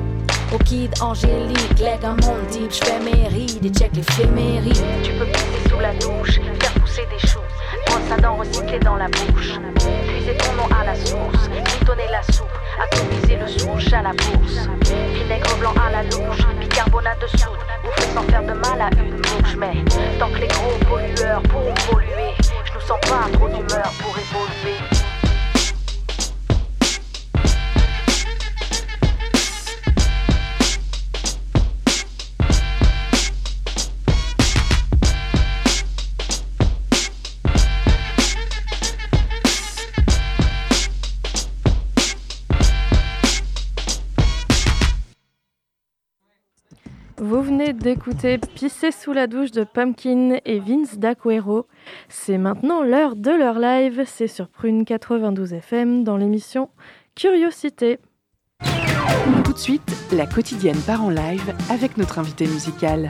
Au kid angélique, leg un monde deep. J'fais mes rides et check l'éphéméride. Tu peux pousser sous la douche, faire pousser des choux. Brosse à dents recyclée dans la bouche. Puiser ton nom à la source, mitonner la soupe. Atomiser le souche à la bourse. Vinaigre blanc à la louche, bicarbonate de soude. Bouffer sans faire de mal à une bouche. Mais tant que les gros pollueurs pourront polluer, je nous sens pas trop d'humeur pour évoluer. D'écouter Pisser sous la douche de Pumpkin et Vince D'Aquero. C'est maintenant l'heure de leur live. C'est sur Prune 92 FM dans l'émission Curiosité. Tout de suite, la quotidienne part en live avec notre invité musical.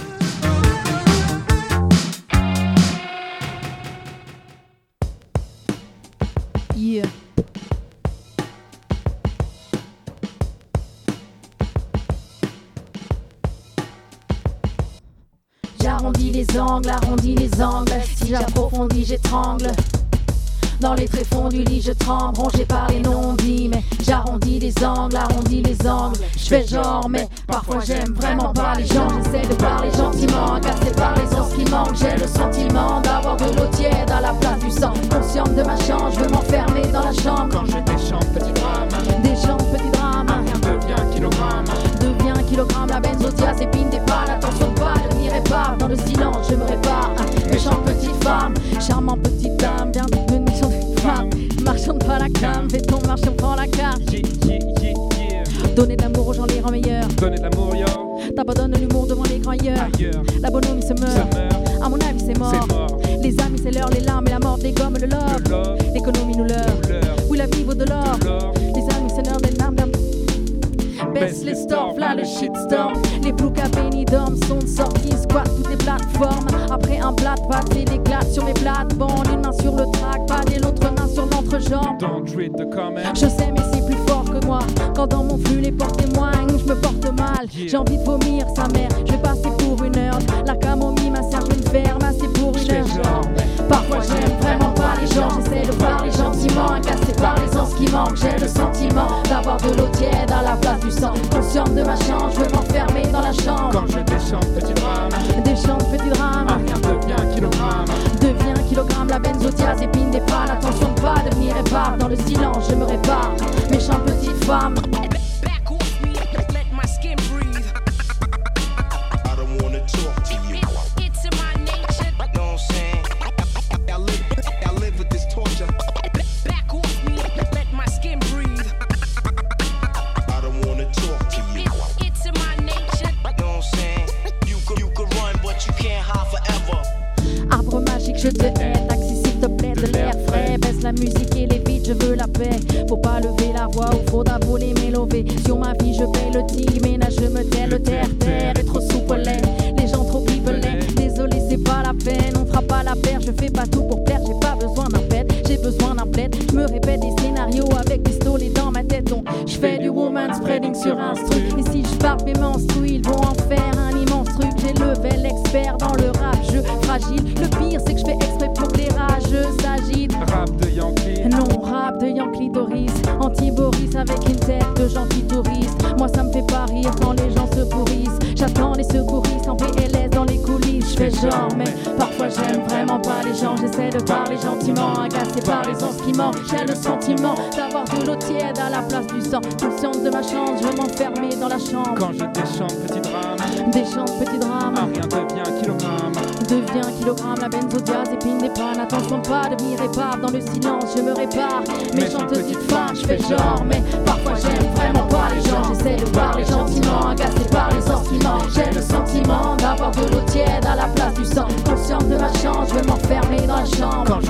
Arrondis les angles. Si j'approfondis, j'étrangle. Dans les tréfonds du lit, je tremble, rongé par les non-dits. Mais j'arrondis les angles, arrondis les angles. Je fais genre, mais parfois j'aime vraiment pas les gens. J'essaie de parler gentiment, cassé par les sens qui manquent. J'ai le sentiment d'avoir de l'eau tiède à la place du sang. Consciente de ma chance, je veux m'enfermer dans la chambre. Quand je déchante, petit drame. Kilogramme, la benzodiazépine des balles. Attention pas, ne m'y répare. Dans le silence, je me répare. Méchante petite femme, charmant petite dame. Bien une mission de femme. Marchande pas la cam, fais ton marche, on prend la carte. Donner de l'amour aux gens, les rend meilleurs. Donner de l'amour, yo. T'abandonnes l'humour devant les grands-yeurs. Ailleurs, La bonhomie se meurt. meurt, À mon avis, c'est mort. Les amis, c'est l'heure, les larmes et la mort des gommes, le love. L'économie nous leurre. l'heure, Oui, la vie vaut de l'or. l'or. Les amis, c'est l'heure des larmes. Baisse les stores, là le shitstorm. Les blouks à Benidorm sont sortis, squat toutes les plateformes. Après un plat de pâte et l'éclate sur mes plates-bandes. Une main sur le trackpad et l'autre main sur l'entrejambe. Je sais, mais c'est plus fort que moi. Quand dans mon flux les portes témoignent, je me porte mal. Yeah. J'ai envie de vomir sa mère. Je vais passer pour une heure. La camomille, ma vais me faire masser pour une heure. Parfois j'aime vraiment pas les gens, j'essaie de parler gentiment, agacé par les ce qui manque, j'ai le sentiment d'avoir de l'eau tiède à la place du sang. Consciente de ma chance, je veux m'enfermer dans la chambre. Quand je déchante, petit drame. De petits drames, Ah, rien devient kilogramme. devient kilogramme, la benzodiazépine épine des pannes, attention de pas devenir répare, dans le silence je me répare, méchante petite femme. Le mais parfois j'aime vraiment pas les gens. J'essaie de parler gentiment, agacé par les ans qui manquent. J'ai le sentiment d'avoir de l'eau tiède à la place du sang. Consciente de ma chance, je m'enfermer dans la chambre. Quand je déchante, petit drame. De petits drames. Ah, rien devient kilogramme. Devient kilogramme, la benzodiazépine des pannes. Attention pas de m'y répare, dans le silence je me répare. Méchante petite femme, je fais genre, mais parfois j'aime vraiment pas. J'essaie de parler gentiment, agacé par les sentiments. J'ai le sentiment d'avoir de l'eau tiède à la place du sang. Consciente de ma chance, je veux m'enfermer dans la chambre.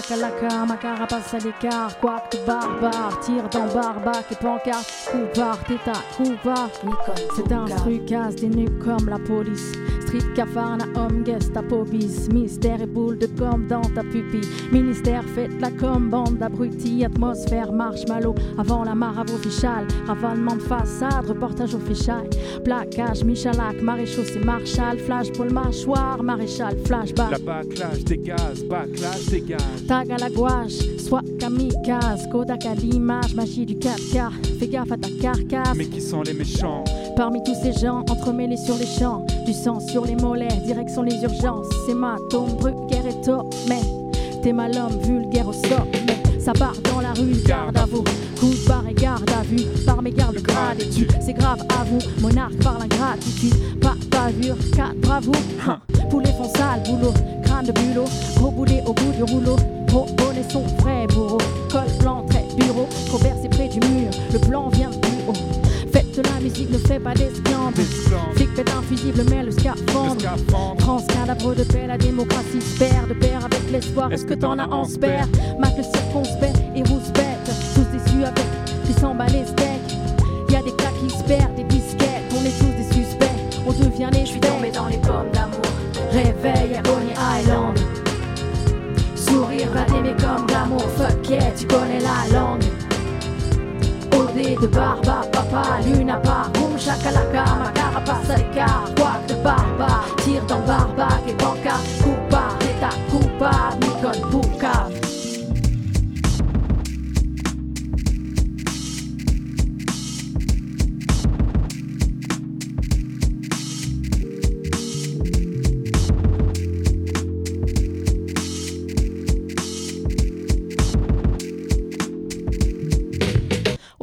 Chakalaka, ma carapace à l'écart, quack barbare, tire dans barbac et pancarte, coup par, téta, coup par. C'est un truc casse des nuques comme la police. Street cafard, homme, guest à pobis. Mystère et boule de gomme dans ta pupille. Ministère, faites-la comme bande d'abrutis. Atmosphère, marshmallow avant la maravo fichale. Ravalement de façade, reportage au fichaille. Plaquage, Michalak, maréchaux, c'est Marshall. Flash pour le mâchoire, maréchal, flashback. La backlash gaz, backlash gaz. Tag à la gouache, soit kamikaze, Kodak à l'image, magie du 4K. Fais gaffe à ta carcasse. Mais qui sont les méchants? Parmi tous ces gens entremêlés sur les champs, du sang sur les mollets, direction les urgences. C'est ma tombe, Bruguère et top, mais t'es mal homme, vulgaire au sort. Mais ça part dans la rue, garde à vous. Coup barre et garde à vue, par mes gardes grade et tu. C'est grave à vous, monarque par l'ingratitude. Pas bavure, quatre bravo. Poulet font sale, boulot, crâne de bulot. Gros boulet au bout du rouleau. Gros bonnet son frais bourreau. Col blanc, très bureau. Conversé près du mur, le plan vient la musique, ne fait pas d'esclandre. D'esclandre. Flic pète un fusible, mais le scaphandre. scaphandre. France, cadabre de paix, la démocratie se perd de pair avec l'espoir. Est-ce que t'en as en spare? Mac le circonspect et rouspète, tous déçus avec qui s'emballent les steaks. Y a des cas qui se perdent, des disquettes, on est tous des suspects, on devient les Je suis tombé dans les pommes d'amour. Réveil à Coney Island. Sourire va t'aimer comme l'amour, fuck yeah, tu connais la langue. De barba, papa, lune à part, boum, chakalaka, ma carapace à l'écart, de barba, tire que banca, coupa, l'état coupa, Nikon pouka.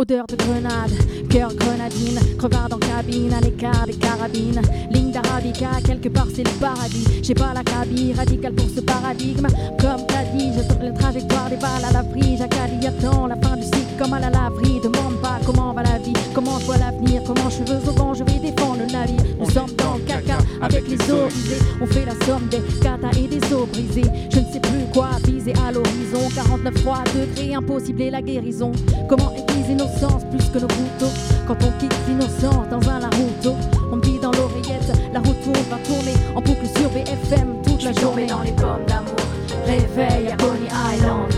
Odeur de grenade, cœur grenadine, crevard en cabine, à l'écart des carabines. Ligne d'arabica, quelque part c'est le paradis. J'ai pas la cabine radicale pour ce paradigme. Comme t'as dit, je tourne la trajectoire des balles à l'abri. Jacali attend la fin du cycle comme à la laverie. Demande pas comment va la vie, comment je vois l'avenir, comment cheveux au vent, je vais défendre le navire. Nous sommes dans le caca avec les eaux brisées. On fait la somme des katas et des os brisés. Je ne sais plus quoi viser à l'horizon. 49 3 degrés, impossible et la guérison. Comment nos sens plus que nos couteaux Quand on quitte l'innocent dans un Naruto On me dans l'oreillette, la route tourne, va tourner en boucle sur BFM toute la journée. Dans les pommes d'amour Réveil à Coney Island.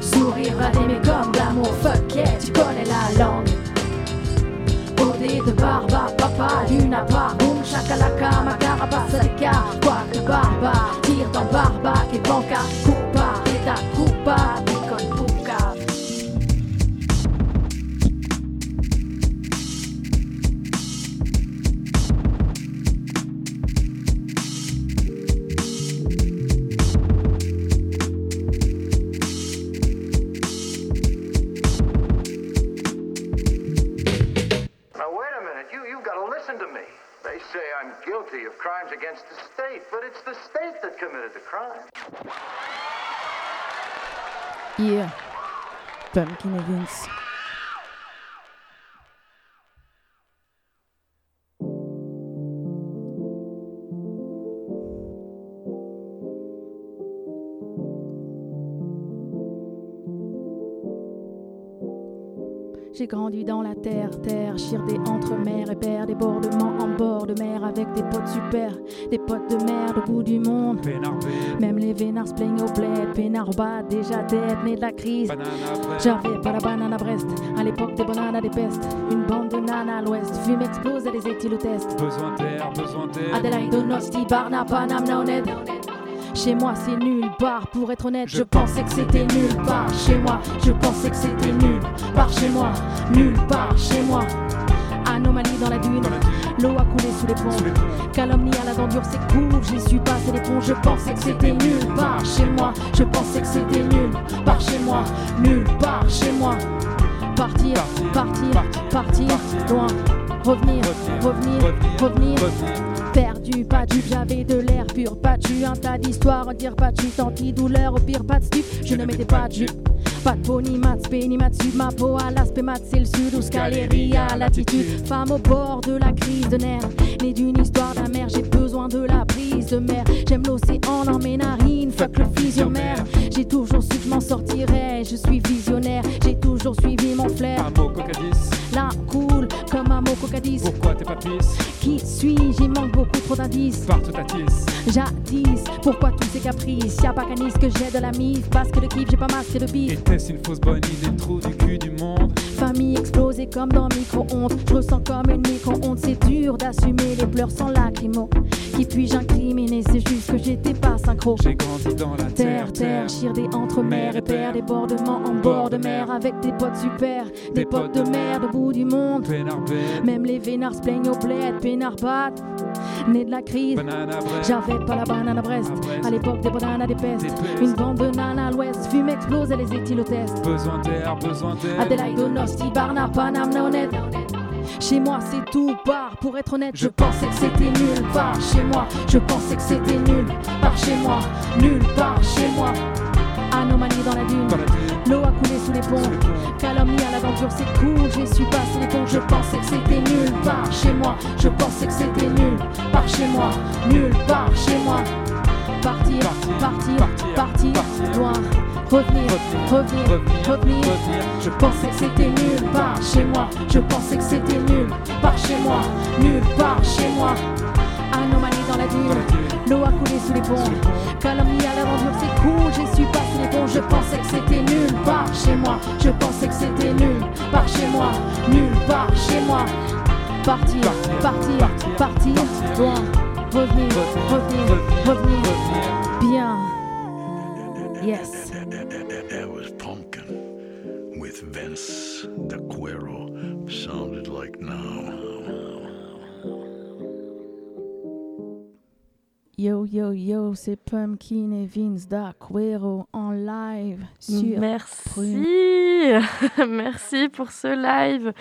Sourire va d'aimer comme d'amour Fuck yeah, tu connais la langue. Odé de barba, papa, luna part Boum, chakalaka, ma carapace à l'écart Quoi que barba, tire dans barba Et banca, coupa, eta coupa Pumpkin et J'ai grandi dans la terre, terre, chirdé entre mer et père, débordement en bord de mer avec des potes super, des potes de merde au bout du monde. Même les vénards se plaignent au bled, pénard bas, déjà dead, né de la crise. J'avais pas la banane à Brest, à l'époque des bananes des pestes. Une bande de nanas à l'ouest, fume explose et les éthyles test. Besoin d'air, besoin d'air. Adelaide, Donosti, Barna, Panam, Naonet. Chez moi c'est nulle part, pour être honnête, je pensais que c'était nulle part. Chez moi, je pensais que c'était nulle part. Chez moi, nulle part. Chez moi, anomalie dans la dune. L'eau a coulé sous les ponts. Calomnie à la dent c'est cool. J'y suis passé les ponts. Je pensais que c'était nulle part. Chez moi, je pensais que c'était nulle part. Chez moi, nulle part. Chez moi, partir, partir, partir, loin. Revenir, revenir, revenir. Perdu, pas du, j'avais de l'air pur, pas tu, un tas d'histoires, dire pas tu, anti-douleur, au pire pas de stup, je ne mettais pas de jupe. Pas de peau, ni mat, spé, ni mat sud, ma peau à l'aspect mat, c'est le sud, ou scalérie à l'attitude. Femme au bord de la crise de nerfs, née d'une histoire d'amère, j'ai besoin de la prise de mer. J'aime l'océan dans mes narines, fuck le physiomère. J'ai toujours su que je m'en sortirais, je suis visionnaire, j'ai toujours suivi mon flair. Un mot cocadis. Là, cool, comme un mot cocadis. Pourquoi t'es pas pisse? Trop. Partout tisse. Jadis, pourquoi tous ces caprices? Y'a pas disque que j'ai de la mif, parce que de kiff, j'ai pas masqué de bif. Était-ce une fausse bonne idée, le trou du cul du monde? Famille explosée comme dans micro-ondes. Je ressens comme une micro-onde, c'est dur d'assumer les pleurs sans lacrymo. Qui puis-je incriminer? C'est juste que j'étais pas synchro. J'ai grandi dans la terre, Terre, terre, chirdé entre mer et père, débordement en bord de mer avec des potes super, des potes de merde au bout du monde. Même les vénards se plaignent au bled, pénard né de la crise. J'avais pas la banane à Brest, à l'époque des bananes à des pestes. Une bande de nanas à l'ouest, fume explose et les éthyles test. Besoin d'air, besoin d'air. Adelaide, Donosti, Barna, Panam, Naonet. Chez moi c'est tout part, pour être honnête, je pensais que c'était nulle part. Chez moi, je pensais que c'était nulle part. Chez moi, nulle part. Chez moi, anomalie dans la dune. L'eau a coulé sous les ponts. Calomnie à l'aventure, c'est cool. J'ai su passer les ponts. Je pensais que c'était nulle part. Chez moi, je pensais que c'était nulle part. Chez moi, nulle part. Chez moi, partir, partir, partir, loin. Revenir, revenir, revenir. Je pensais que c'était nulle part chez moi. Je pensais que c'était nulle part chez moi. Nulle part chez moi. Anomalie dans la dune. L'eau a coulé sous les ponts. Calomnie à l'aventure, c'est cool. J'ai su passer les ponts. Je pensais que c'était nulle part chez moi. Je pensais que c'était nulle part chez moi. Nulle part chez moi. Partir, partir, partir, loin. revenir, revenir, revenir, bien. Yes. With Vince DeQuero. Sounded like now. Yo, yo, yo, c'est Pumpkin et Vince d'Aquero en live sur Merci, merci pour ce live.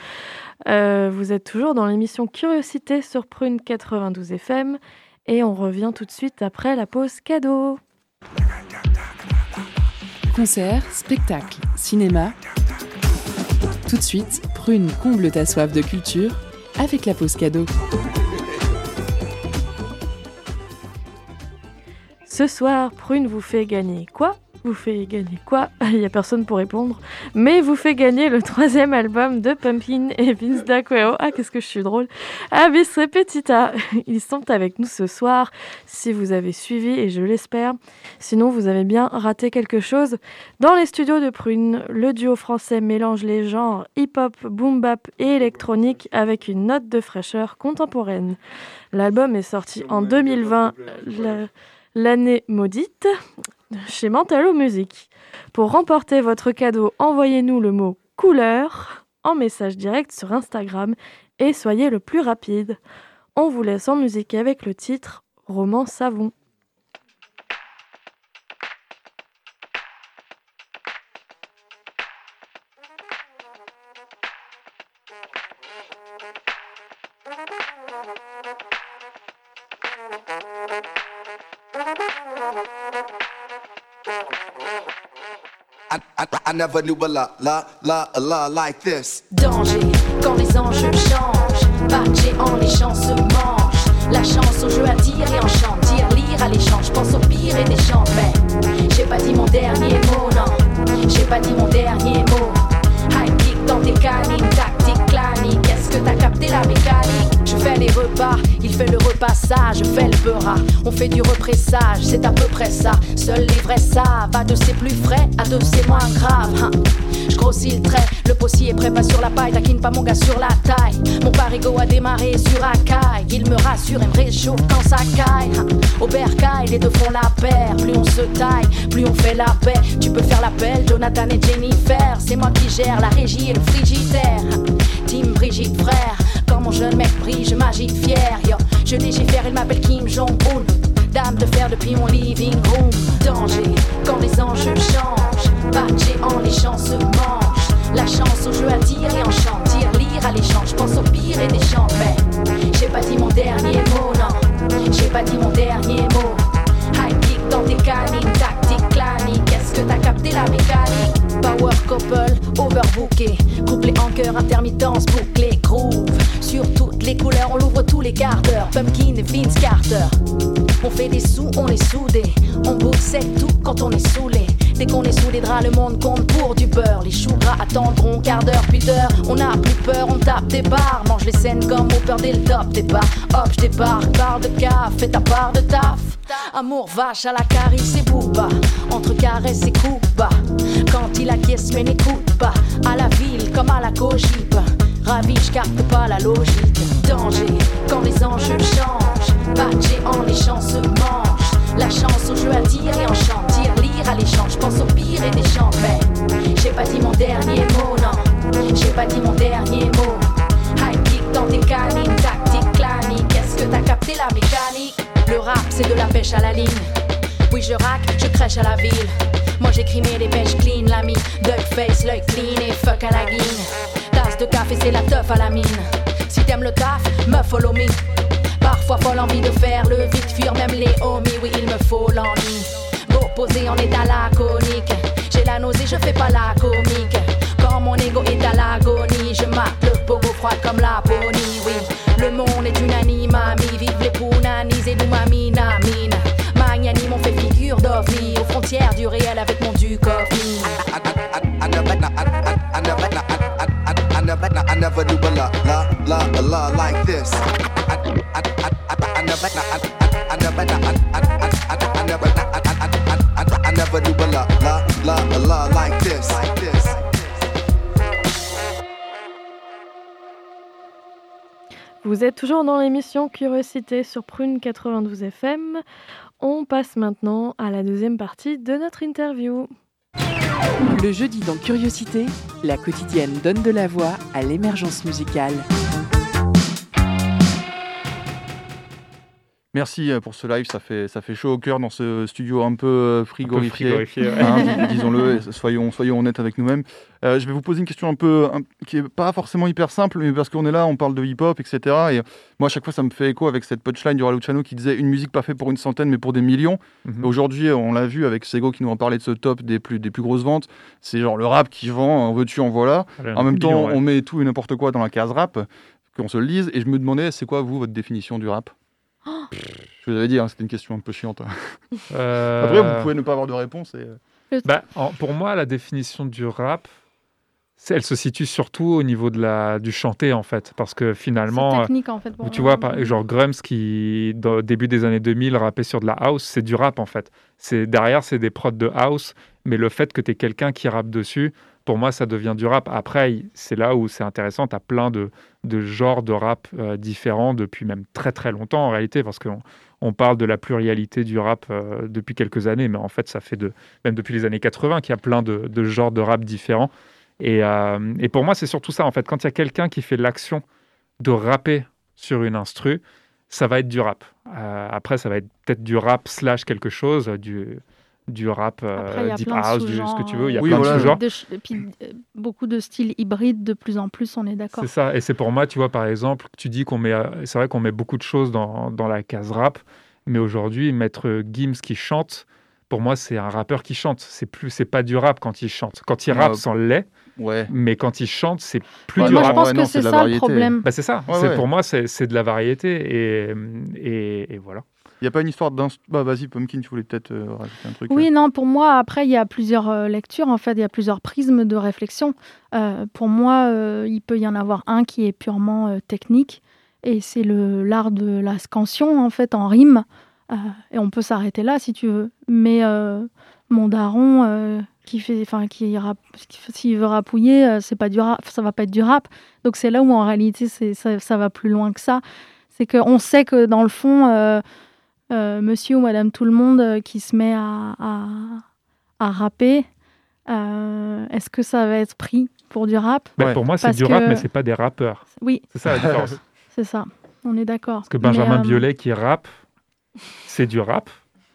Euh, vous êtes toujours dans l'émission Curiosité sur Prune 92 FM et on revient tout de suite après la pause cadeau. Concert, spectacle, cinéma. Tout de suite, Prune comble ta soif de culture avec la pause cadeau. Ce soir, Prune vous fait gagner quoi? Vous fait gagner quoi? Il n'y a personne pour répondre. Mais vous fait gagner le troisième album de Pumpkin et Vince D'Aquero. Ah, qu'est-ce que je suis drôle. Avis Repetita. Ils sont avec nous ce soir, si vous avez suivi, et je l'espère. Sinon, vous avez bien raté quelque chose. Dans les studios de Prune, le duo français mélange les genres hip-hop, boom-bap et électronique avec une note de fraîcheur contemporaine. L'album est sorti en 2020. La- l'année maudite chez Mentalo Music. Pour remporter votre cadeau, envoyez-nous le mot couleur en message direct sur Instagram et soyez le plus rapide. On vous laisse en musique avec le titre Roman Savon. Never knew a la la la la like this. Danger quand les enjeux changent. Patché en les champs se mangent. La chance au jeu attire et enchante. On fait du repressage, c'est à peu près ça. Seuls les vrais savent, à deux c'est plus frais, à deux c'est moins grave. hein. Je grossis le trait, le possier est prêt, pas sur la paille, taquine pas mon gars sur la taille. Mon parigo a démarré sur Akai, il me rassure et me réchauffe quand ça caille. hein. Au bercail, les deux font la paire, plus on se taille, plus on fait la paix. Tu peux faire l'appel, Jonathan et Jennifer, c'est moi qui gère la régie et le frigidaire. Team Brigitte frère, quand mon jeune mec brille, je m'agite fier. Yo, je légifère, il m'appelle Kim Jong-un. Dame de fer depuis mon living room. Danger quand les enjeux changent. Patché en les champs se mangent. La chance au jeu attire et enchante. Tire, lire à l'échange. Pense au pire et des chants. Mais j'ai pas dit mon dernier mot, non. J'ai pas dit mon dernier mot. High kick dans tes canines. Que t'as capté la mécanique? Power couple, overbooké. Couplé en cœur, intermittence, bouclé, groove. Sur toutes les couleurs, on l'ouvre tous les quarts d'heure. Pumpkin et Vince Carter. On fait des sous, on est soudés. On c'est tout quand on est saoulé. Dès qu'on est sous les draps, le monde compte pour du beurre. Les choux gras attendront quart d'heure, puis d'heure. On n'a plus peur, on tape des barres. Mange les scènes comme au peur dès le top. Départ, hop, je débarque, barre de caf, fais ta part de taf. Amour vache à la carie, et booba. Entre caresses et coups bas. Quand il acquiesce, mais n'écoute pas. À la ville comme à la cogip. Ravi, je capte pas la logique. Danger quand les enjeux changent. Patché en les champs se mangent. La chance au jeu attire et enchante. Tire, lire à l'échange. Pense au pire et des chants. Mais j'ai pas dit mon dernier mot, non. J'ai pas dit mon dernier mot. High kick dans tes canines. Tactique clanique. Est-ce que t'as capté la mécanique? Le rap, c'est de la pêche à la ligne. Oui, je rack, je crèche à la ville. Moi j'écris mes dépêches clean, l'ami. Duck face, l'œil clean et fuck à la guine. Tasse de café, c'est la teuf à la mine. Si t'aimes le taf, me follow me. Parfois folle envie de faire le vite, fuir même les homies. Oui, il me faut l'ennui. Posé en état laconique. J'ai la nausée, je fais pas la comique. Quand mon ego est à l'agonie, je mate le pogo froid comme la pony. Oui, le monde est une animamie. Vive les pounanis et l'umami namine. Magnanime, on fait figure d'ovni. Aux frontières du réel avec mon duc Vous êtes toujours dans l'émission Curiosité sur Prune 92 FM. On passe maintenant à la deuxième partie de notre interview. Le jeudi dans Curiosité, la quotidienne donne de la voix à l'émergence musicale. Merci euh, pour ce live, ça fait, ça fait chaud au cœur dans ce studio un peu euh, frigorifié. frigorifié, ouais. hein, dis- Disons-le, soyons, soyons honnêtes avec nous-mêmes. Euh, je vais vous poser une question un peu un- qui est pas forcément hyper simple, mais parce qu'on est là, on parle de hip-hop, etc. Et moi, à chaque fois, ça me fait écho avec cette punchline du Raluciano qui disait une musique pas faite pour une centaine, mais pour des millions. Mhm. Aujourd'hui, on l'a vu avec Sego qui nous en parlait de ce top des plus, des plus grosses ventes. C'est genre le rap qui vend, en veux-tu, en voilà. Voilà, en même temps, ouais. on met tout et n'importe quoi dans la case rap, qu'on se le dise. Et je me demandais, c'est quoi, vous, votre définition du rap? Je vous avais dit, hein, c'était une question un peu chiante. Euh, Après, vous pouvez ne pas avoir de réponse. Et... Bah, en- pour moi, la définition du rap, elle se situe surtout au niveau de la, du chanter, en fait. Parce que finalement, C'est euh, technique, en fait, pour où tu vois, par, genre Grums qui, au début des années 2000, rappait sur de la house, c'est du rap, en fait. C'est Derrière, c'est des prods de house, mais le fait que tu aies quelqu'un qui rappe dessus, pour moi, ça devient du rap. Après, c'est là où c'est intéressant. Tu as plein de, de genres de rap euh, différents depuis même très très longtemps en réalité, parce qu'on on parle de la pluralité du rap euh, depuis quelques années, mais en fait, ça fait de, même depuis les années 80 qu'il y a plein de, de genres de rap différents. Et, euh, et pour moi, c'est surtout ça, en fait. Quand il y a quelqu'un qui fait l'action de rapper sur une instru, ça va être du rap. Après, ça va être peut-être du rap slash quelque chose, du, du rap euh, Après, deep house, du, ce sous-genres, que tu veux. Il y a plein de sous-genres. de ch- Et puis, euh, beaucoup de styles hybrides de plus en plus, on est d'accord. C'est ça. Et c'est pour moi, tu vois, par exemple, tu dis qu'on met, euh, c'est vrai qu'on met beaucoup de choses dans, dans la case rap, mais aujourd'hui, mettre Gims qui chante, pour moi, c'est un rappeur qui chante. C'est plus, c'est pas du rap quand il chante. Quand il Ouais. rappe, c'en l'est. Ouais. Mais quand il chante, c'est plus Ouais, du moi, je rap. pense que Ouais, c'est ça le problème. Bah, c'est ça. Ouais, C'est- ouais. Pour moi, c'est c'est de la variété. Et, et, et voilà. Il n'y a pas une histoire d'un. Bah, vas-y, Pumpkin, tu voulais peut-être euh, rajouter un truc. Oui, non, pour moi, après, il y a plusieurs euh, lectures, en fait, il y a plusieurs prismes de réflexion. Euh, pour moi, euh, il peut y en avoir un qui est purement euh, technique, et c'est le l'art de la scansion, en fait, en rime. Euh, et on peut s'arrêter là, si tu veux. Mais euh, mon daron, euh, qui fait, enfin, qui qui- s'il veut rapouiller, euh, c'est pas du rap, ça va pas être du rap. Donc c'est là où, en réalité, c'est, ça, ça va plus loin que ça. C'est qu'on sait que, dans le fond... euh, euh, monsieur ou madame tout le monde euh, qui se met à, à, à rapper, euh, est-ce que ça va être pris pour du rap? Bah, Pour moi, c'est du rap, que- mais c'est pas des rappeurs. Oui. C'est ça la différence. C'est ça, on est d'accord. Parce que Benjamin Mais, euh, Biolay qui rappe, c'est du rap,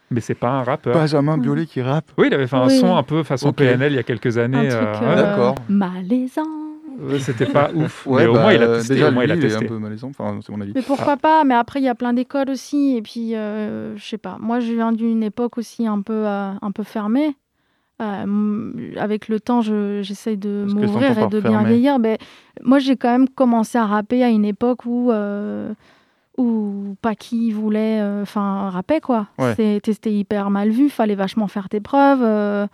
mais c'est pas un rappeur. Benjamin Biolay qui rappe Oui, il avait fait un Oui. son un peu façon Ok. PNL il y a quelques années. euh, euh, ouais. D'accord. malaisant. C'était pas ouf. Ouais, mais au bah, moins, il a testé. Déjà, au moins, il a lui, il est testé. un peu malaisant, enfin, c'est mon avis. Mais pourquoi pas Mais après, il y a plein d'écoles aussi. Et puis, euh, je sais pas. Moi, je viens d'une époque aussi un peu, euh, un peu fermée. Euh, avec le temps, je- j'essaye de m'ouvrir et de bien vieillir. Mais moi, j'ai quand même commencé à rapper à une époque où, euh, où pas qui voulait, euh, enfin, rapper quoi. Ouais. C'était c'était hyper mal vu. Fallait vachement faire tes preuves. euh,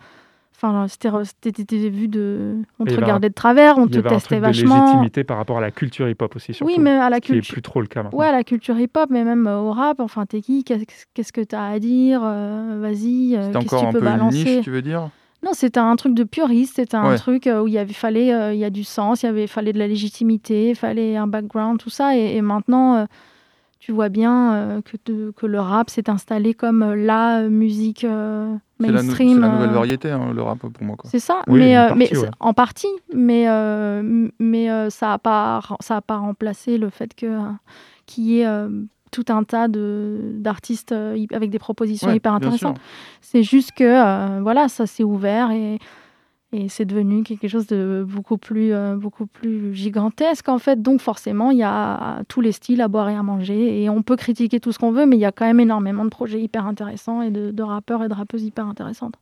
Enfin, c'était vu de, on Il te y un- regardait de travers, on il y te avait un testait truc de vachement. légitimité par rapport à la culture hip-hop aussi, surtout. Oui, mais à la ce qui est culture. plus trop le cas maintenant. Ouais, à la culture hip-hop, mais même euh, au rap. Enfin, t'es qui Qu'est-ce que t'as à dire Euh, Vas-y, euh, C'était qu'est-ce que encore tu un peux peu une balancer niche, tu veux dire? Non, c'était un truc de puriste. C'était un Ouais. truc euh, où il y avait, fallait, euh, il y a du sens, il y avait, fallait de la légitimité, il fallait un background, tout ça. Et, et maintenant, tu vois bien euh, que, le rap s'est installé comme euh, la musique euh, mainstream. c'est la nouvelle euh, variété, hein, le rap, pour moi. c'est ça, Oui, mais, euh, partie, mais ouais. en partie, mais, euh, mais euh, ça n'a pas, ça a pas remplacé le fait que qu'il y ait euh, tout un tas de d'artistes hy- avec des propositions Ouais, hyper intéressantes. C'est juste que euh, voilà, ça s'est ouvert et et c'est devenu quelque chose de beaucoup plus euh, beaucoup plus gigantesque en fait. Donc forcément, il y a tous les styles à boire et à manger et on peut critiquer tout ce qu'on veut, mais il y a quand même énormément de projets hyper intéressants et de, de rappeurs et de rappeuses hyper intéressantes.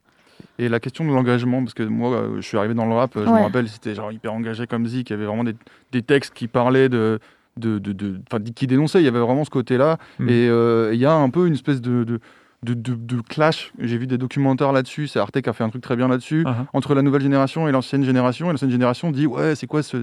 Et la question de l'engagement, parce que moi, euh, je suis arrivé dans le rap, je Ouais. me rappelle, c'était genre hyper engagé comme Zik, il y avait vraiment des, des textes qui parlaient de. de, de, de- enfin, qui dénonçaient, il y avait vraiment ce côté-là. Mm. Et euh, il y a un peu une espèce de. de de, de- de clash, j'ai vu des documentaires là-dessus, c'est Arte qui a fait un truc très bien là-dessus, Uh-huh. entre la nouvelle génération et l'ancienne génération, et l'ancienne génération dit ouais c'est quoi ce...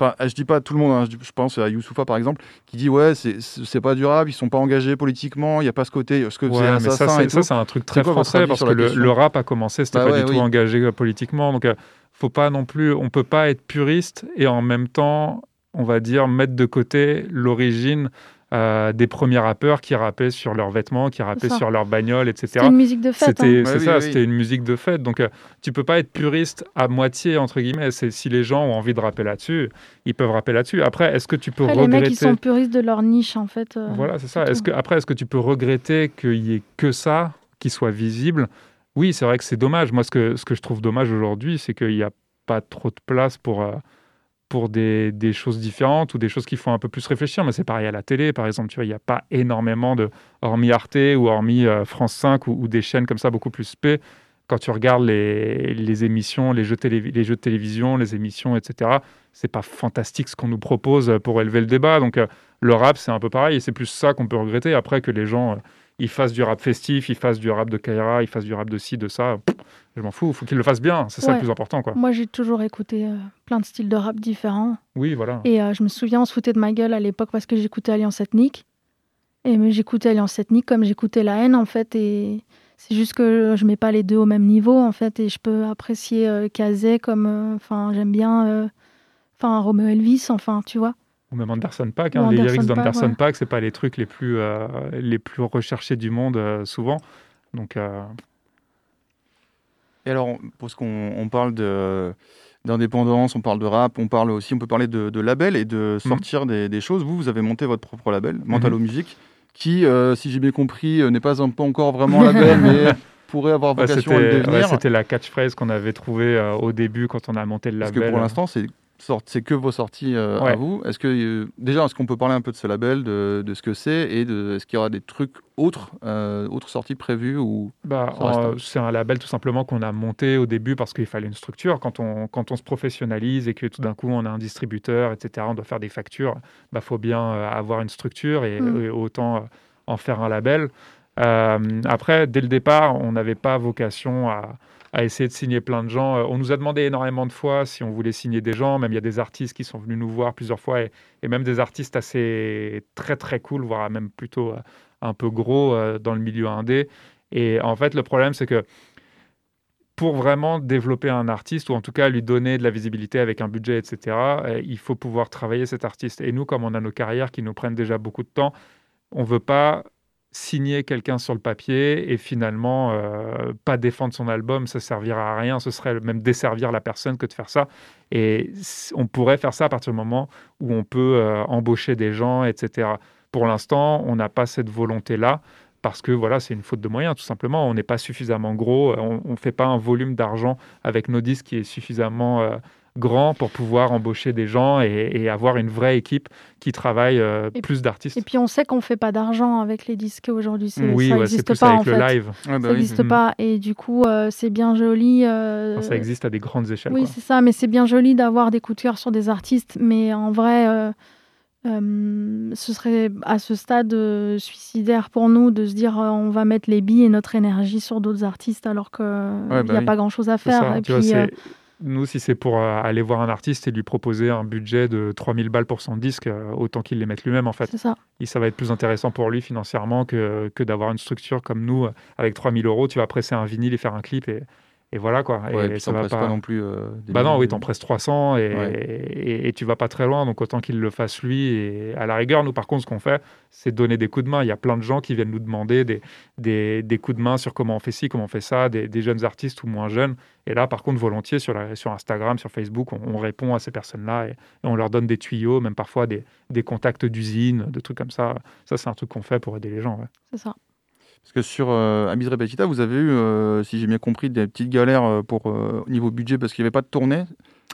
Enfin, je dis pas tout le monde, hein, je, dis- je pense à Youssoufa par exemple, qui dit ouais c'est- pas durable, ils sont pas engagés politiquement, il y a pas ce côté, ce que Ouais, mais ça, c'est- un truc très quoi français parce que le, rap a commencé, c'était Bah pas ouais, du tout engagé euh, politiquement. Donc, euh, faut pas non plus, on peut pas être puriste et en même temps, on va dire, mettre de côté l'origine euh, des premiers rappeurs qui rappaient sur leurs vêtements, qui rappaient sur leurs bagnoles, etc. C'était une musique de fête, C'était hein. c'est Ouais, oui, ça, oui. c'était une musique de fête. Donc euh, tu peux pas être puriste à moitié entre guillemets. C'est si les gens ont envie de rapper là-dessus, ils peuvent rapper là-dessus. Après, est-ce que tu peux Après, les regretter mecs, ils sont puristes de leur niche, en fait. euh, Voilà, c'est ça. Est-ce que après, est-ce que tu peux regretter qu'il y ait que ça qui soit visible? Oui, c'est vrai que c'est dommage. Moi, ce que ce que je trouve dommage aujourd'hui, c'est qu'il n'y a pas trop de place pour euh, pour des, choses différentes ou des choses qui font un peu plus réfléchir. Mais c'est pareil à la télé, par exemple. Tu vois, il n'y a pas énormément de, hormis Arte ou hormis euh, France 5 ou, des chaînes comme ça beaucoup plus spé. Quand tu regardes les, émissions, les jeux, télé- les de télévision, les émissions, etc., c'est pas fantastique ce qu'on nous propose pour élever le débat. Donc, euh, le rap, c'est un peu pareil et c'est plus ça qu'on peut regretter. Après que les gens, ils fassent du rap festif, ils fassent du rap de Kaira, ils fassent du rap de ci, de ça, je m'en fous. Il faut qu'ils le fassent bien. C'est ça le plus important, quoi. Moi, j'ai toujours écouté euh, plein de styles de rap différents. Oui, voilà. Et euh, je me souviens, on se foutait de ma gueule à l'époque parce que j'écoutais Alliance Ethnique. Et mais j'écoutais Alliance Ethnique comme j'écoutais La haine, en fait. Et c'est juste que je mets pas les deux au même niveau, en fait. Et je peux apprécier euh, Kazé comme. euh, Enfin, j'aime bien. Enfin, Romeo Elvis, enfin, tu vois. Ou même Anderson Paak. Ou hein, les Anderson lyrics d'Anderson ouais. Paak, c'est pas les trucs les plus, euh, les plus recherchés du monde euh, souvent. Donc, euh, Et alors, parce qu'on on parle de d'indépendance, on parle de rap, on parle aussi, on peut parler de, de label et de Mhm. sortir des, des choses. Vous, vous avez monté votre propre label, Mentalo Music, qui, euh, si j'ai bien compris, n'est pas un encore vraiment label, mais pourrait avoir ouais, vocation à le c'était ouais, devenir. c'était la catchphrase qu'on avait trouvée euh, au début quand on a monté le Parce label. que pour l'instant, c'est c'est que vos sorties euh, à vous. Est-ce que euh, déjà, est-ce qu'on peut parler un peu de ce label, de, de ce que c'est et de est-ce qu'il y aura des trucs autres, euh, autres sorties prévues ou Bah, euh, c'est un label tout simplement qu'on a monté au début parce qu'il fallait une structure. Quand on, quand on se professionnalise et que tout d'un coup on a un distributeur, etc., on doit faire des factures, il bah, faut bien euh, avoir une structure et, Mm. et autant euh, en faire un label. Euh, après, dès le départ, on n'avait pas vocation à, à essayer de signer plein de gens. Euh, On nous a demandé énormément de fois si on voulait signer des gens. Même il y a des artistes qui sont venus nous voir plusieurs fois et, même des artistes assez très très cool, voire même plutôt euh, un peu gros euh, dans le milieu indé. Et en fait, le problème, c'est que pour vraiment développer un artiste, ou en tout cas lui donner de la visibilité avec un budget, etc., il faut pouvoir travailler cet artiste. Et nous, comme on a nos carrières qui nous prennent déjà beaucoup de temps, on ne veut pas signer quelqu'un sur le papier et finalement euh, pas défendre son album, ça servira à rien, ce serait même desservir la personne que de faire ça. Et on pourrait faire ça à partir du moment où on peut euh, embaucher des gens, etc. Pour l'instant, on n'a pas cette volonté-là parce que voilà, c'est une faute de moyens, tout simplement. On n'est pas suffisamment gros, on ne fait pas un volume d'argent avec nos disques qui est suffisamment euh, grand pour pouvoir embaucher des gens et, et avoir une vraie équipe qui travaille euh, Et- plus d'artistes. Et puis on sait qu'on fait pas d'argent avec les disques aujourd'hui. c'est- Oui, ça ouais, c'est n'existe plus pas avec en le fait. live. Ouais, bah ça n'existe Mhm. pas. Et du coup, euh, c'est bien joli. euh, Enfin, ça existe à des grandes échelles. Oui, quoi. c'est ça, mais c'est bien joli d'avoir des coups de cœur sur des artistes, mais en vrai, euh, euh, ce serait à ce stade euh, suicidaire pour nous de se dire euh, on va mettre les billes et notre énergie sur d'autres artistes alors qu'il n'y Ouais, bah a oui. pas grand chose à faire. et puis, euh, Nous, si c'est pour euh, aller voir un artiste et lui proposer un budget de 3000 balles pour son disque, euh, autant qu'il les mette lui-même en fait. c'est ça. Et ça va être plus intéressant pour lui financièrement que, que d'avoir une structure comme nous euh, avec 3000 euros. Tu vas presser un vinyle et faire un clip et, et voilà quoi. Ouais, et puis ça va presses pas... non plus. euh, Bah non, oui, t'en presses 300 et, Ouais. et, et tu vas pas très loin, donc autant qu'il le fasse lui. Et à la rigueur, nous, par contre, ce qu'on fait, c'est donner des coups de main. Il y a plein de gens qui viennent nous demander des, des, des coups de main sur comment on fait ci, comment on fait ça, des, des jeunes artistes ou moins jeunes. Et là, par contre, volontiers, sur, la, sur Instagram, sur Facebook, on, on répond à ces personnes-là et, et on leur donne des tuyaux, même parfois des, des contacts d'usines, de trucs comme ça. Ça, c'est un truc qu'on fait pour aider les gens. ouais. C'est ça. Parce que sur euh, Amis Repetita, vous avez eu, euh, si j'ai bien compris, des petites galères euh, pour euh, au niveau budget parce qu'il n'y avait pas de tournée.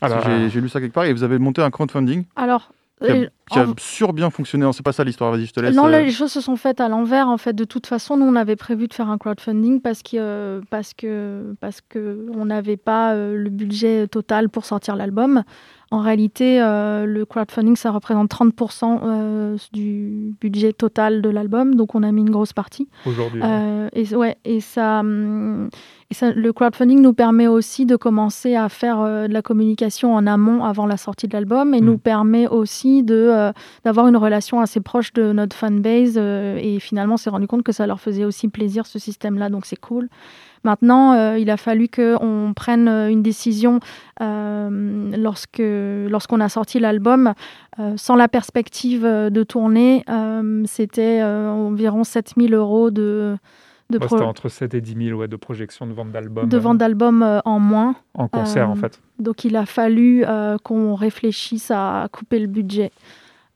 Alors, Si j'ai- lu ça quelque part et vous avez monté un crowdfunding Alors, qui a, qui a sur bien fonctionné. C'est pas ça l'histoire, vas-y, je te laisse. Non, là, les choses se sont faites à l'envers. En fait, de toute façon, nous, on avait prévu de faire un crowdfunding parce que euh, parce que parce que on n'avait pas euh, le budget total pour sortir l'album. En réalité, euh, le crowdfunding, ça représente 30% euh, du budget total de l'album, donc on a mis une grosse partie. Aujourd'hui. ouais. Euh, et ouais, et ça, hum, et ça, le crowdfunding nous permet aussi de commencer à faire euh, de la communication en amont avant la sortie de l'album et Mm. nous permet aussi de d'avoir une relation assez proche de notre fanbase. et finalement, on s'est rendu compte que ça leur faisait aussi plaisir ce système-là, donc c'est cool. Maintenant, euh, il a fallu qu'on prenne euh, une décision euh, lorsque lorsqu'on a sorti l'album. sans la perspective de tourner, euh, c'était environ 7000 euros de, C'était entre 7 et 10 000 ouais, de projections de vente d'albums. de vente d'albums euh, en moins. En concert, en fait. Donc il a fallu euh, qu'on réfléchisse à couper le budget.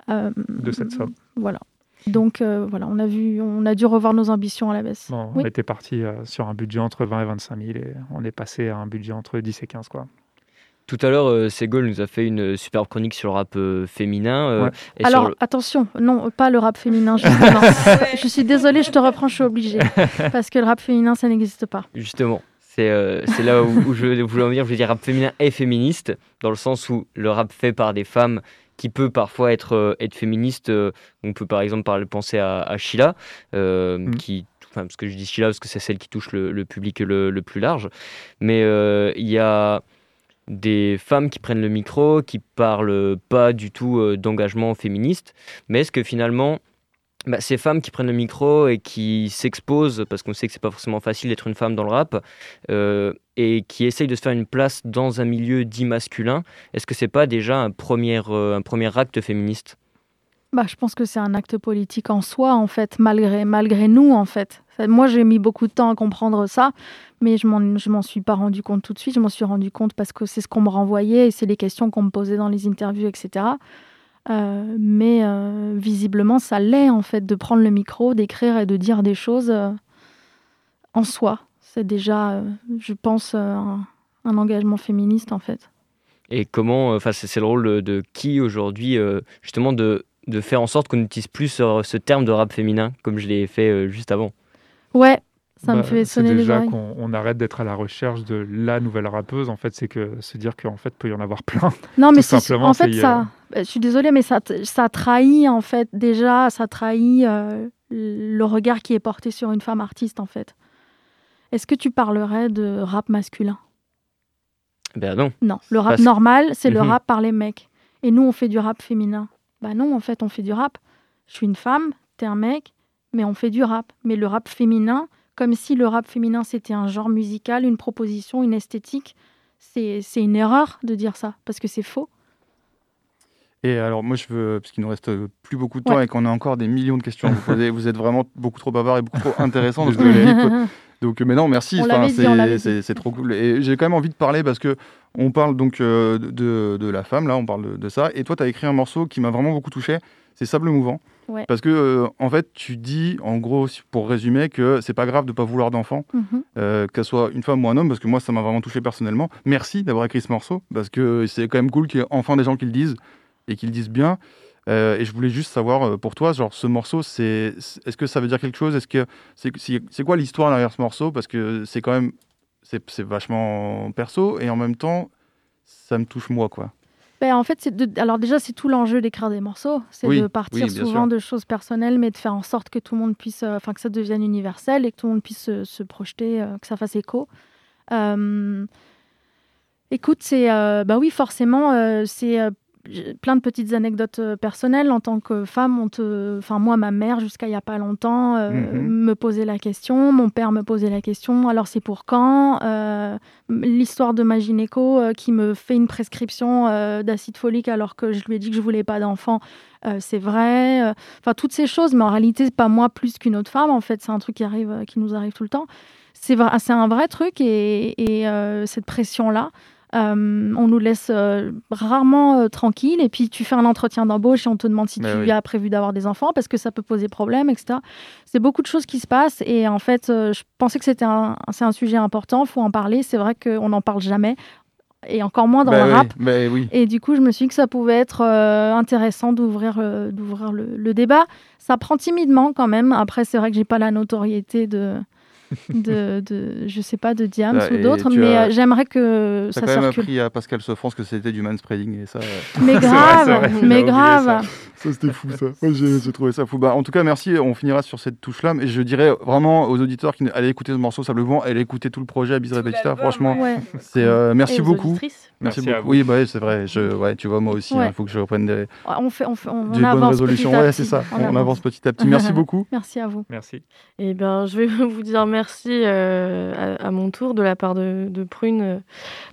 de cette somme. Voilà. Donc euh, voilà, on a, vu, on a dû revoir nos ambitions à la baisse. Oui. On était parti euh, sur un budget entre 20 et 25 000 et on est passé à un budget entre 10 et 15. Quoi. Tout à l'heure, euh, Ségol nous a fait une superbe chronique sur le rap euh, féminin. euh, Ouais. et Alors sur le- attention, non, pas le rap féminin. justement. je suis désolée, je te reprends, je suis obligée. Parce que le rap féminin, ça n'existe pas. Justement, c'est euh, là où, où je voulais en venir. Je veux dire rap féminin et féministe, dans le sens où le rap fait par des femmes qui peut parfois être, euh, être féministe. euh, on peut par exemple parler, penser à, à Sheila, euh, Mm. qui, enfin, parce que je dis Sheila parce que c'est celle qui touche le, le public le, le plus large. Mais euh, il y a des femmes qui prennent le micro, qui parlent pas du tout euh, d'engagement féministe, mais est-ce que finalement bah, ces femmes qui prennent le micro et qui s'exposent, parce qu'on sait que c'est pas forcément facile d'être une femme dans le rap, euh, et qui essayent de se faire une place dans un milieu dit masculin, est-ce que c'est pas déjà un premier, euh, un premier acte féministe? Bah, je pense que c'est un acte politique en soi, en fait, malgré, malgré nous, en fait. Moi, j'ai mis beaucoup de temps à comprendre ça, mais je je m'en suis pas rendu compte tout de suite. Je m'en suis rendu compte parce que c'est ce qu'on me renvoyait et c'est les questions qu'on me posait dans les interviews, etc. Euh, mais euh, visiblement, ça l'est, en fait, de prendre le micro, d'écrire et de dire des choses euh, en soi. C'est déjà, je pense, un, un engagement féministe, en fait. Et comment, enfin c'est le rôle de, qui aujourd'hui, justement, de, de faire en sorte qu'on n'utilise plus ce, ce terme de rap féminin, comme je l'ai fait juste avant? Ouais, ça me Bah, fait c'est sonner les déjà oreilles. qu'on on arrête d'être à la recherche de la nouvelle rappeuse. En fait, c'est que se dire qu'en fait peut y en avoir plein. Non, mais simplement, en fait ça. euh, bah, Je suis désolée, mais ça, ça trahit en fait déjà, ça trahit euh, le regard qui est porté sur une femme artiste en fait. Est-ce que tu parlerais de rap masculin? Ben non. Non, le rap Parce- normal, c'est le Mhm. rap par les mecs. Et nous, on fait du rap féminin. Bah non, en fait, on fait du rap. Je suis une femme, t'es un mec, mais on fait du rap. Mais le rap féminin, comme si le rap féminin c'était un genre musical, une proposition, une esthétique, c'est une erreur de dire ça, parce que c'est faux. Et alors, moi, je veux, parce qu'il nous reste euh, plus beaucoup de temps Ouais. et qu'on a encore des millions de questions à vous poser, vous êtes vraiment beaucoup trop bavard et beaucoup trop intéressant. donc, donc, mais non, merci. C'est trop cool. Et j'ai quand même envie de parler parce que on parle donc euh, de, de la femme, là, on parle de, de ça. Et toi, tu as écrit un morceau qui m'a vraiment beaucoup touché. C'est Sable mouvant. Ouais. Parce que, euh, en fait, tu dis, en gros, pour résumer, que c'est pas grave de pas vouloir d'enfant, Mhm. euh, qu'elle soit une femme ou un homme, parce que moi, ça m'a vraiment touché personnellement. Merci d'avoir écrit ce morceau, parce que c'est quand même cool qu'il y ait enfin des gens qui le disent et qui le disent bien. Euh, et je voulais juste savoir, pour toi, genre, ce morceau, c'est, est-ce que ça veut dire quelque chose? Est-ce que c'est, quoi l'histoire derrière ce morceau? Parce que c'est quand même, c'est vachement perso, et en même temps, ça me touche moi, quoi. Ben, en fait, c'est de- alors déjà, c'est tout l'enjeu d'écrire des morceaux. C'est Oui, de partir oui, souvent sûr. de choses personnelles, mais de faire en sorte que tout le monde puisse, euh, enfin, que ça devienne universel et que tout le monde puisse se, se projeter, euh, que ça fasse écho. Euh, Écoute, c'est, bah oui, forcément, c'est plein de petites anecdotes euh, personnelles. En tant que femme, on te, enfin, moi, ma mère, jusqu'à il y a pas longtemps, euh, Mhm. me posait la question. Mon père me posait la question. Alors, c'est pour quand Euh, L'histoire de ma gynéco euh, qui me fait une prescription d'acide folique alors que je lui ai dit que je voulais pas d'enfant. c'est vrai. Enfin, toutes ces choses, mais en réalité, pas moi plus qu'une autre femme. En fait, c'est un truc qui arrive, qui nous arrive tout le temps. C'est vrai, c'est un vrai truc et, et, cette pression-là, euh, on nous laisse euh, rarement euh, tranquille. Et puis, tu fais un entretien d'embauche et on te demande si Mais tu oui. as prévu d'avoir des enfants parce que ça peut poser problème, etc. C'est beaucoup de choses qui se passent. Et en fait, euh, je pensais que c'était un, c'est un sujet important. Il faut en parler. C'est vrai qu'on n'en parle jamais. Et encore moins dans Bah le oui, rap. bah oui. Et du coup, je me suis dit que ça pouvait être euh, intéressant d'ouvrir euh, d'ouvrir le, le débat. Ça prend timidement quand même. Après, c'est vrai que j'ai pas la notoriété de, de, de je sais pas, de Diams Ah, ou d'autres, mais as- euh, j'aimerais que ça quand même circule. appris à Pascal Sofrance que c'était du manspreading et ça. euh, Mais vrai, grave, vrai, mais grave. Ça, Ça, c'était fou ça. Moi, j'ai trouvé ça fou. Bah, en tout cas, merci. On finira sur cette touche-là. Et je dirais vraiment aux auditeurs qui allaient écouter ce morceau simplement, allez écouter tout le projet Abyss Repetita. Franchement, Ouais. c'est euh, merci beaucoup. auditrices. Merci, Merci à beaucoup. vous. Oui, bah, c'est vrai. Je, ouais, tu vois, moi aussi, il Ouais. faut que je reprenne des, On fait, on fait, on, des on bonnes résolutions. Ouais, c'est ça. On, avance petit à petit. Merci beaucoup. Merci à vous. Merci. Eh bien, je vais vous dire merci euh, à, à mon tour de la part de, de Prune euh,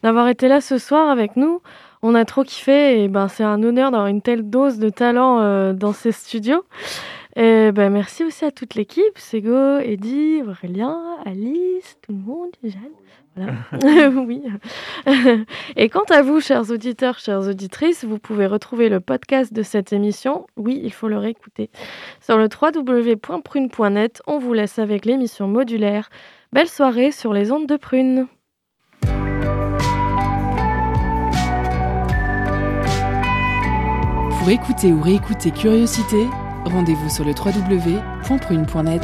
d'avoir été là ce soir avec nous. On a trop kiffé et ben, c'est un honneur d'avoir une telle dose de talent euh, dans ces studios. Et ben, merci aussi à toute l'équipe, Sego, Eddy, Aurélien, Alice, tout le monde, Jeanne. Voilà. oui. Et quant à vous, chers auditeurs, chères auditrices, vous pouvez retrouver le podcast de cette émission. Oui, il faut le réécouter. Sur le www.prune.net, on vous laisse avec l'émission modulaire. Belle soirée sur les ondes de Prune. Pour écouter ou réécouter Curiosité, rendez-vous sur le www.prune.net.